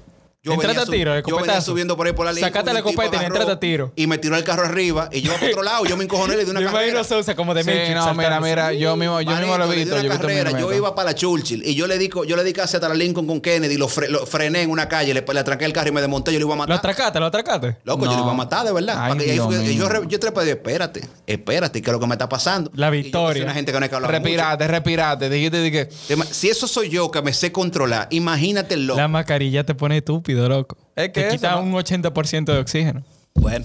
Yo Entrate venía a tiro, el yo venía subiendo por ahí por la línea. Sacate la copeta y entrate a tiro. Y me tiró el carro arriba y yo por otro lado. Yo me encojoné y le di una Yo carrera. a Sousa como de Sí, no, mira, mira, yo mismo, yo mismo lo he visto. Yo, visto iba para la Churchill y yo le di, yo le di casi hasta la Lincoln con Kennedy y lo, fre- lo frené en una calle, le, le atraqué el carro y me desmonté, yo lo iba a Lo matar. atracaste, lo atracaste. Loco, yo lo iba a matar, de verdad. Ay, Dios fue- yo, yo trepé dije, espérate, espérate, ¿qué es lo que me está pasando? La victoria. una gente que no hay que hablar. Respirate, respirate. Dijiste de que. Tema- Si eso soy yo que me sé controlar, imagínate el loco. La mascarilla te pone estúpido, loco. Es que te eso, quita ¿no? un 80% de oxígeno. Bueno.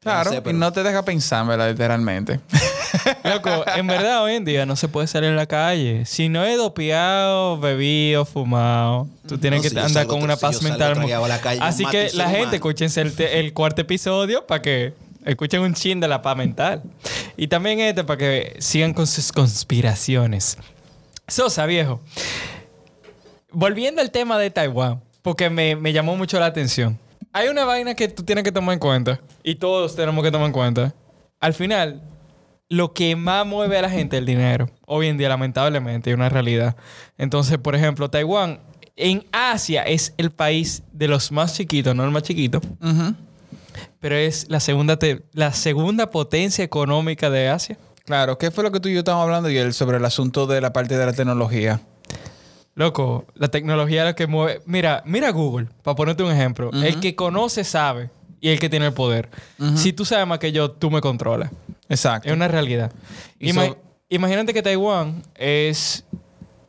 Claro, sé, pero- y no te deja pensar, ¿verdad? Literalmente. Loco, en verdad hoy en día no se puede salir a la calle. Si no es dopeado, bebido, fumado, tú tienes No, que si andar con una si paz yo salgo mental. a la calle, Así que la gente, humano. escúchense el, el cuarto episodio para que escuchen un chin de la paz mental. Y también este para que sigan con sus conspiraciones. Sosa, viejo. Volviendo al tema de Taiwán, porque me, me llamó mucho la atención. Hay una vaina que tú tienes que tomar en cuenta, y todos tenemos que tomar en cuenta. Al final, lo que más mueve a la gente es el dinero. Hoy en día, lamentablemente, es una realidad. Entonces, por ejemplo, Taiwán en Asia es el país de los más chiquitos, no el más chiquito, pero es la segunda, te- la segunda potencia económica de Asia. Claro, ¿qué fue lo que tú y yo estábamos hablando ayer sobre el asunto de la parte de la tecnología? Loco, la tecnología es la que mueve. Mira, mira Google, para ponerte un ejemplo. El que conoce sabe y el que tiene el poder. Si tú sabes más que yo, tú me controlas. Exacto. Es una realidad. Y Ima- so- Imagínate que Taiwán es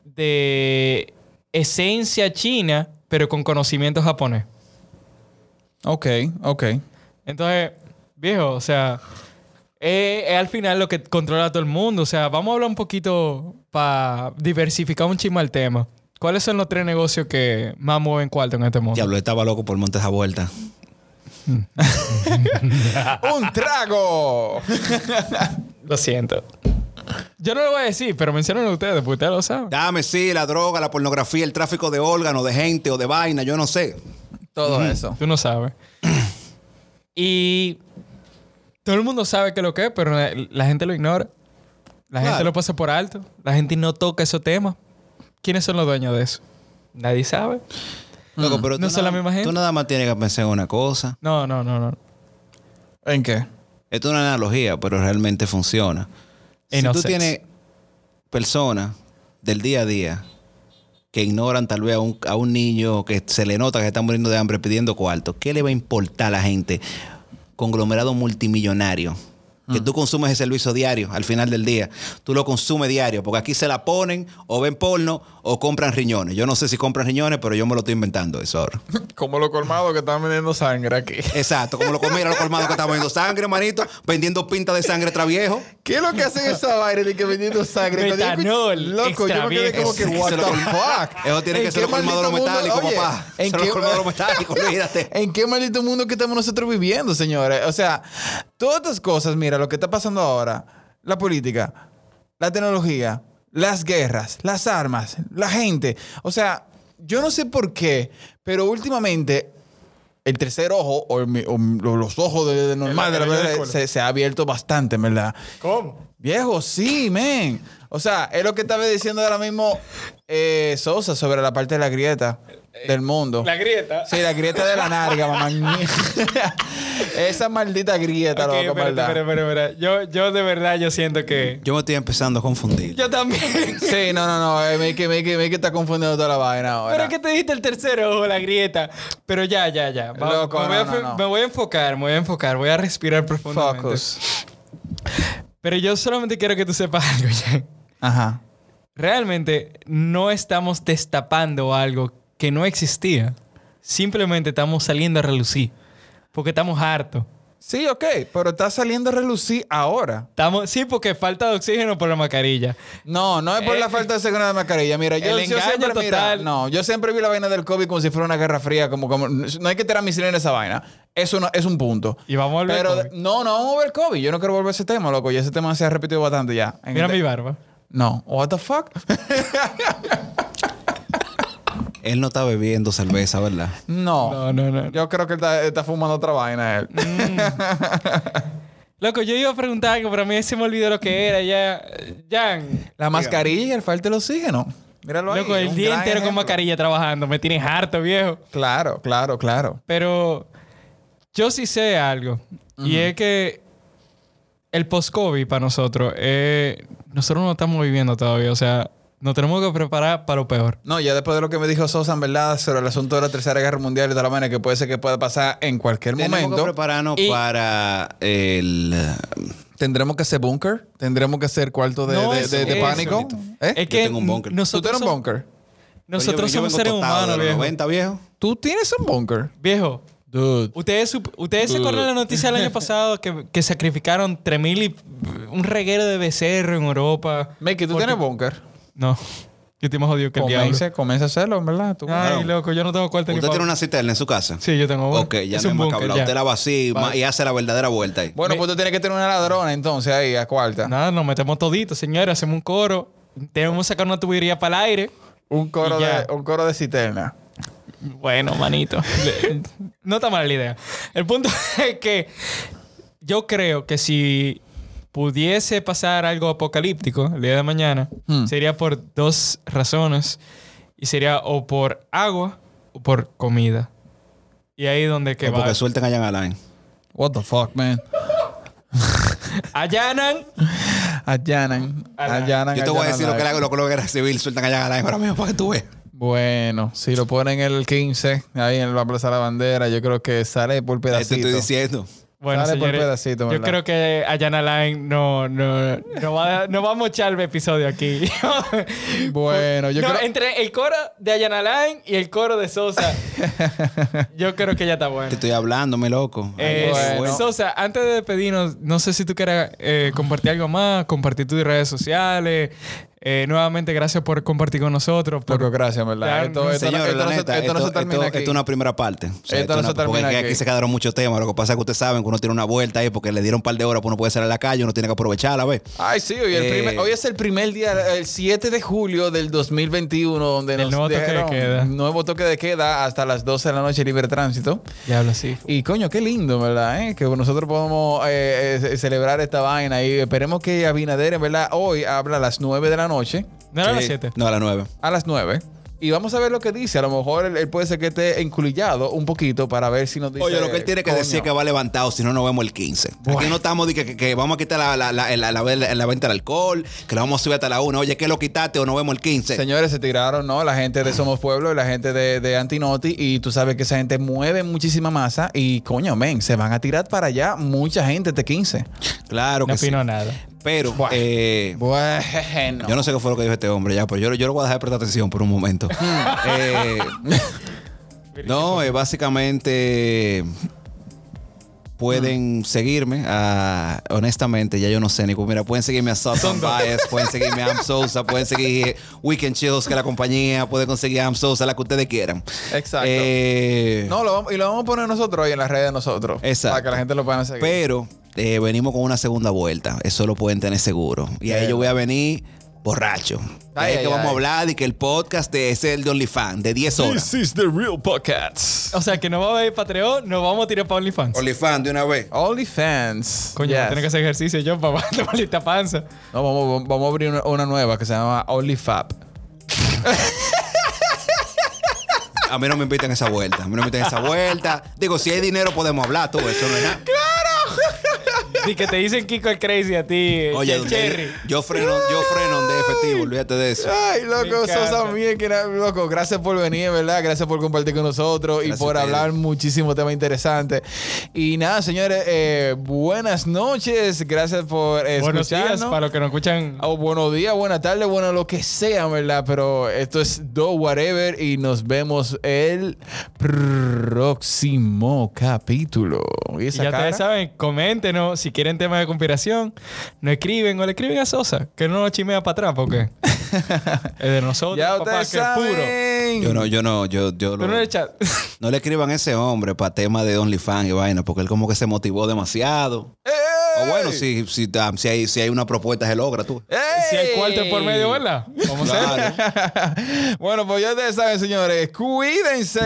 de esencia china, pero con conocimiento japonés. Ok, ok. Entonces, viejo, o sea, es, es al final lo que controla a todo el mundo. O sea, vamos a hablar un poquito para diversificar un chisme el tema. ¿Cuáles son los tres negocios que más mueven cuarto en este mundo? Diablo, estaba loco por montes a vuelta. ¡Un trago! Lo siento. Yo no lo voy a decir, pero mencionen ustedes, porque ustedes lo saben. Dame, sí, la droga, la pornografía, el tráfico de órganos, de gente o de vaina, yo no sé. Todo eso. Tú no sabes. Y todo el mundo sabe que lo que es, pero la, gente lo ignora. La gente lo pasa por alto. La gente no toca esos temas. ¿Quiénes son los dueños de eso? Nadie sabe. Loco, pero No tú son la nada- misma gente. Tú nada más tienes que pensar en una cosa. No, no, no, no. ¿En qué? Esto es una analogía, pero realmente funciona. Si tú tienes personas del día a día que ignoran tal vez a un, a un niño que se le nota que está muriendo de hambre pidiendo cuarto, ¿qué le va a importar a la gente? Conglomerado multimillonario. Que tú consumes ese servicio diario al final del día. Tú lo consumes diario, porque aquí se la ponen o ven porno o compran riñones. Yo no sé si compran riñones, pero yo me lo estoy inventando eso ahora. Como los colmados que están vendiendo sangre aquí. Exacto, como lo comieron los colmados que estaban vendiendo sangre, manito, vendiendo pinta de sangre traviejo. ¿Qué es lo que hacen esa vaina de que vendiendo sangre? Metanol, Loco, yo me quedé como que, what Eso the fuck? Eso tiene ¿En que ser los colmados de los metálicos, Oye, papá. ¿en Son qué- los colmados de los metálicos, olvídate. ¿En qué maldito mundo que estamos nosotros viviendo, señores? O sea, todas estas cosas, mira, lo que está pasando ahora, la política, la tecnología, las guerras, las armas, la gente. O sea, yo no sé por qué, pero últimamente el tercer ojo o, el mi- o los ojos de, de normal de la verdad se, se ha abierto bastante, ¿verdad? ¿Cómo? Viejo, sí, men. O sea, es lo que estaba diciendo ahora mismo eh, Sosa sobre la parte de la grieta del mundo. La grieta. Sí, la grieta de la narga, mamá. Esa maldita grieta, Ok, loco, espérate, espérate, espérate. Yo, yo de verdad yo siento que... Yo me estoy empezando a confundir. Yo también. Sí, no, no, no. eh, Me que, me que, me que está confundiendo toda la vaina ahora. Pero es que te dijiste el tercero ojo, la grieta. Pero ya, ya, ya. Va- Loco, me, voy a, no, no, no. me voy a enfocar, me voy a enfocar. Voy a respirar profundamente. Focus. Pero yo solamente quiero que tú sepas algo, ya. Ajá. Realmente no estamos destapando algo que no existía. Simplemente estamos saliendo a relucir. Porque estamos hartos. Sí, ok, pero está saliendo a relucir ahora. Estamos, sí, porque falta de oxígeno por la mascarilla. No, no es por Eh, la falta de seguridad de mascarilla. Mira, yo, el yo engaño siempre, mira, total. no, yo siempre vi la vaina del COVID como si fuera una guerra fría, como, como no hay que tirar misiles en esa vaina. Eso no, es un punto. Y vamos a volver Pero COVID. no, no vamos a ver COVID. Yo no quiero volver a ese tema, loco. Y ese tema se ha repetido bastante ya. En Mira este- mi barba. No. What the fuck? Él no está bebiendo cerveza, ¿verdad? no. No, no, no. Yo creo que él está, está fumando otra vaina él. Loco, yo iba a preguntar algo, pero a mí se me olvidó lo que era. Ya, Jan. La mascarilla y el falta del oxígeno. Míralo ahí. Loco, el día entero con mascarilla trabajando. Me tienes harto, viejo. Claro, claro, claro. Pero yo sí sé algo. Y es que el post-COVID para nosotros, eh, nosotros no estamos viviendo todavía. O sea, nos tenemos que preparar para lo peor. No, ya después de lo que me dijo Sosa, en verdad, sobre el asunto de la Tercera Guerra Mundial y de la vaina que puede ser que pueda pasar en cualquier Tenemos que momento, prepararnos Y- para el... tendremos que hacer búnker, tendremos que hacer cuarto de, No de- es de- de eso. pánico. ¿Eh? Es que tengo un búnker. ¿Tú nosotros, tienes un búnker? nosotros Yo- yo somos seres humanos, viejo. 90, viejo. ¿Tú tienes un búnker? Viejo, Dude. Ustedes, ustedes se acuerdan la noticia del año pasado que, que sacrificaron 3000 y un reguero de becerro en Europa. Mickey, ¿tú Porque- tienes búnker? No. Yo estoy más jodido que el diablo. Comience, comience a hacerlo, en verdad. Tú. Ay, Claro. loco, yo no tengo cuarto ni ¿Usted pa- tiene una cisterna en su casa? Sí, yo tengo uno. Ok, ya Es no un más que búnker, hablar. ya. Usted la va así ma- y hace la verdadera vuelta ahí. Bueno, Me- pues tú tienes que tener una ladrona entonces ahí, a cuarta. Nada, nos metemos toditos, señores. Hacemos un coro. Tenemos que sacar una tubería para el aire. Un coro Y ya. de, un coro de cisterna. Bueno, manito. Le- no está mala la idea. El punto es que yo creo que si pudiese pasar algo apocalíptico el día de mañana, Hmm. sería por dos razones. Y sería o por agua o por comida. Y ahí donde que O va. porque suelten a Jan Alain. What the fuck, man. Allanan. Allanan. Allanan. Yo te voy a decir lo que, live. la, lo que la guerra civil sueltan a Jan Alain ahora mismo para que tú veas. Bueno, si lo ponen el 15, ahí en la Plaza de la Bandera, yo creo que sale por Te pedacito. estoy diciendo. Bueno, Sale por pedacito, yo creo que Ayana Line no, no, no, va, a- no va a mochar el episodio aquí. Bueno, yo No, creo... entre el coro de Ayana Line y el coro de Sosa, yo creo que ya está bueno. Te estoy hablando, me loco. Eh, bueno. Sosa, antes de despedirnos, no sé si tú quieras eh, compartir algo más, compartir tus redes sociales, Eh, nuevamente, gracias por compartir con nosotros. Por, Loco, gracias, ¿verdad? Esto, esto, Señores, esto la no se- neta, esto no se esto, termina esto- aquí. esto es una primera parte. O sea, Esto no se termina aquí. aquí. se quedaron muchos temas. Lo que pasa es que ustedes saben que uno tiene una vuelta ahí porque le dieron un par de horas, pues uno puede salir a la calle, uno tiene que aprovecharla, ¿ves? Ay, sí, hoy, el Eh, primer- hoy es el primer día, el 7 de julio del 2021, donde Del nos nuevo toque de queda. nuevo toque de queda hasta las 12 de la noche libre tránsito. Ya hablo así. Y coño, qué lindo, ¿verdad? eh? Que nosotros podamos eh, eh, celebrar esta vaina y esperemos que Abinader, en verdad, hoy habla a las 9 de la noche. No era a las Sí. 7. No, a las nueve. A las 9. Y vamos a ver lo que dice. A lo mejor él, él puede ser que esté enculillado un poquito para ver si nos dice. Oye, lo que él tiene que coño. decir es que va levantado, si no, nos vemos el 15. Aquí no estamos de que, que- que vamos a quitar la, la, la, la- la- la venta del alcohol, que la vamos a subir hasta la 1. Oye, ¿qué lo quitaste o nos vemos el 15? Señores, se tiraron, ¿no? La gente de Somos Pueblo y la gente de, de Antinoti. Y tú sabes que esa gente mueve muchísima masa. Y coño, men, se van a tirar para allá mucha gente este 15. Claro que No sí. opino nada. Pero, eh, Bueno. yo no sé qué fue lo que dijo este hombre ya, pero yo, yo lo voy a dejar de prestar atención por un momento. Eh, no, eh, básicamente pueden seguirme. ah, honestamente, ya yo no sé, Nico. Mira, pueden seguirme a Sauce on Bias, pueden seguirme a Am Sousa, pueden seguir Weekend Chills, que es la compañía, pueden conseguir a Am Sousa, la que ustedes quieran. Exacto. Eh, No, lo vamos- y lo vamos a poner nosotros ahí en las redes de nosotros. Exacto. Para que la gente lo pueda seguir. Pero eh, venimos con una segunda vuelta. Eso lo pueden tener seguro. Y ahí yo voy a venir borracho. Ay, ahí ay, que vamos ay. a hablar de que el podcast de, es el de OnlyFans, de 10 horas. This is the real podcast. O sea, que no va a ver Patreon, nos vamos a tirar para OnlyFans. OnlyFans de una vez. OnlyFans. Coño, Yes. que hacer ejercicio yo para tomar lista panza. No, vamos, vamos a abrir una, una nueva que se llama OnlyFab. A mí no me invitan a esa vuelta. A mí no me invitan a esa vuelta. Digo, si hay dinero podemos hablar, tú. Eso no es nada. Y que te dicen Kiko el Crazy a ti, Oye, donde- Cherry. yo freno, yo freno de efectivo, olvídate de eso. Ay, loco, encanta. sos también, que era- loco. Gracias por venir, ¿verdad? Gracias por compartir con nosotros y por hablar muchísimo temas interesantes. Y nada, señores, eh, buenas noches. Gracias por Buenos días escucharnos. para los que nos escuchan. O buenos días, buenas tardes, bueno, lo que sea, ¿verdad? Pero esto es Do Whatever y nos vemos el próximo capítulo. ¿Y ya cara? ustedes saben, coméntenos si quieren temas de conspiración. No escriben o le escriben a Sosa, que no nos chimea para atrás, porque es de nosotros, Ya papá, que es puro. Yo no, yo no, yo, yo lo- no le no le escriban a ese hombre para tema de OnlyFans y vaina, porque él como que se motivó demasiado. ¡Ey! O bueno, si, si, ah, si, hay, si hay una propuesta, se logra tú. ¡Ey! si hay cuarto por medio, ¿verdad? Vamos a hacer. bueno, pues ya ustedes saben, señores. Cuídense.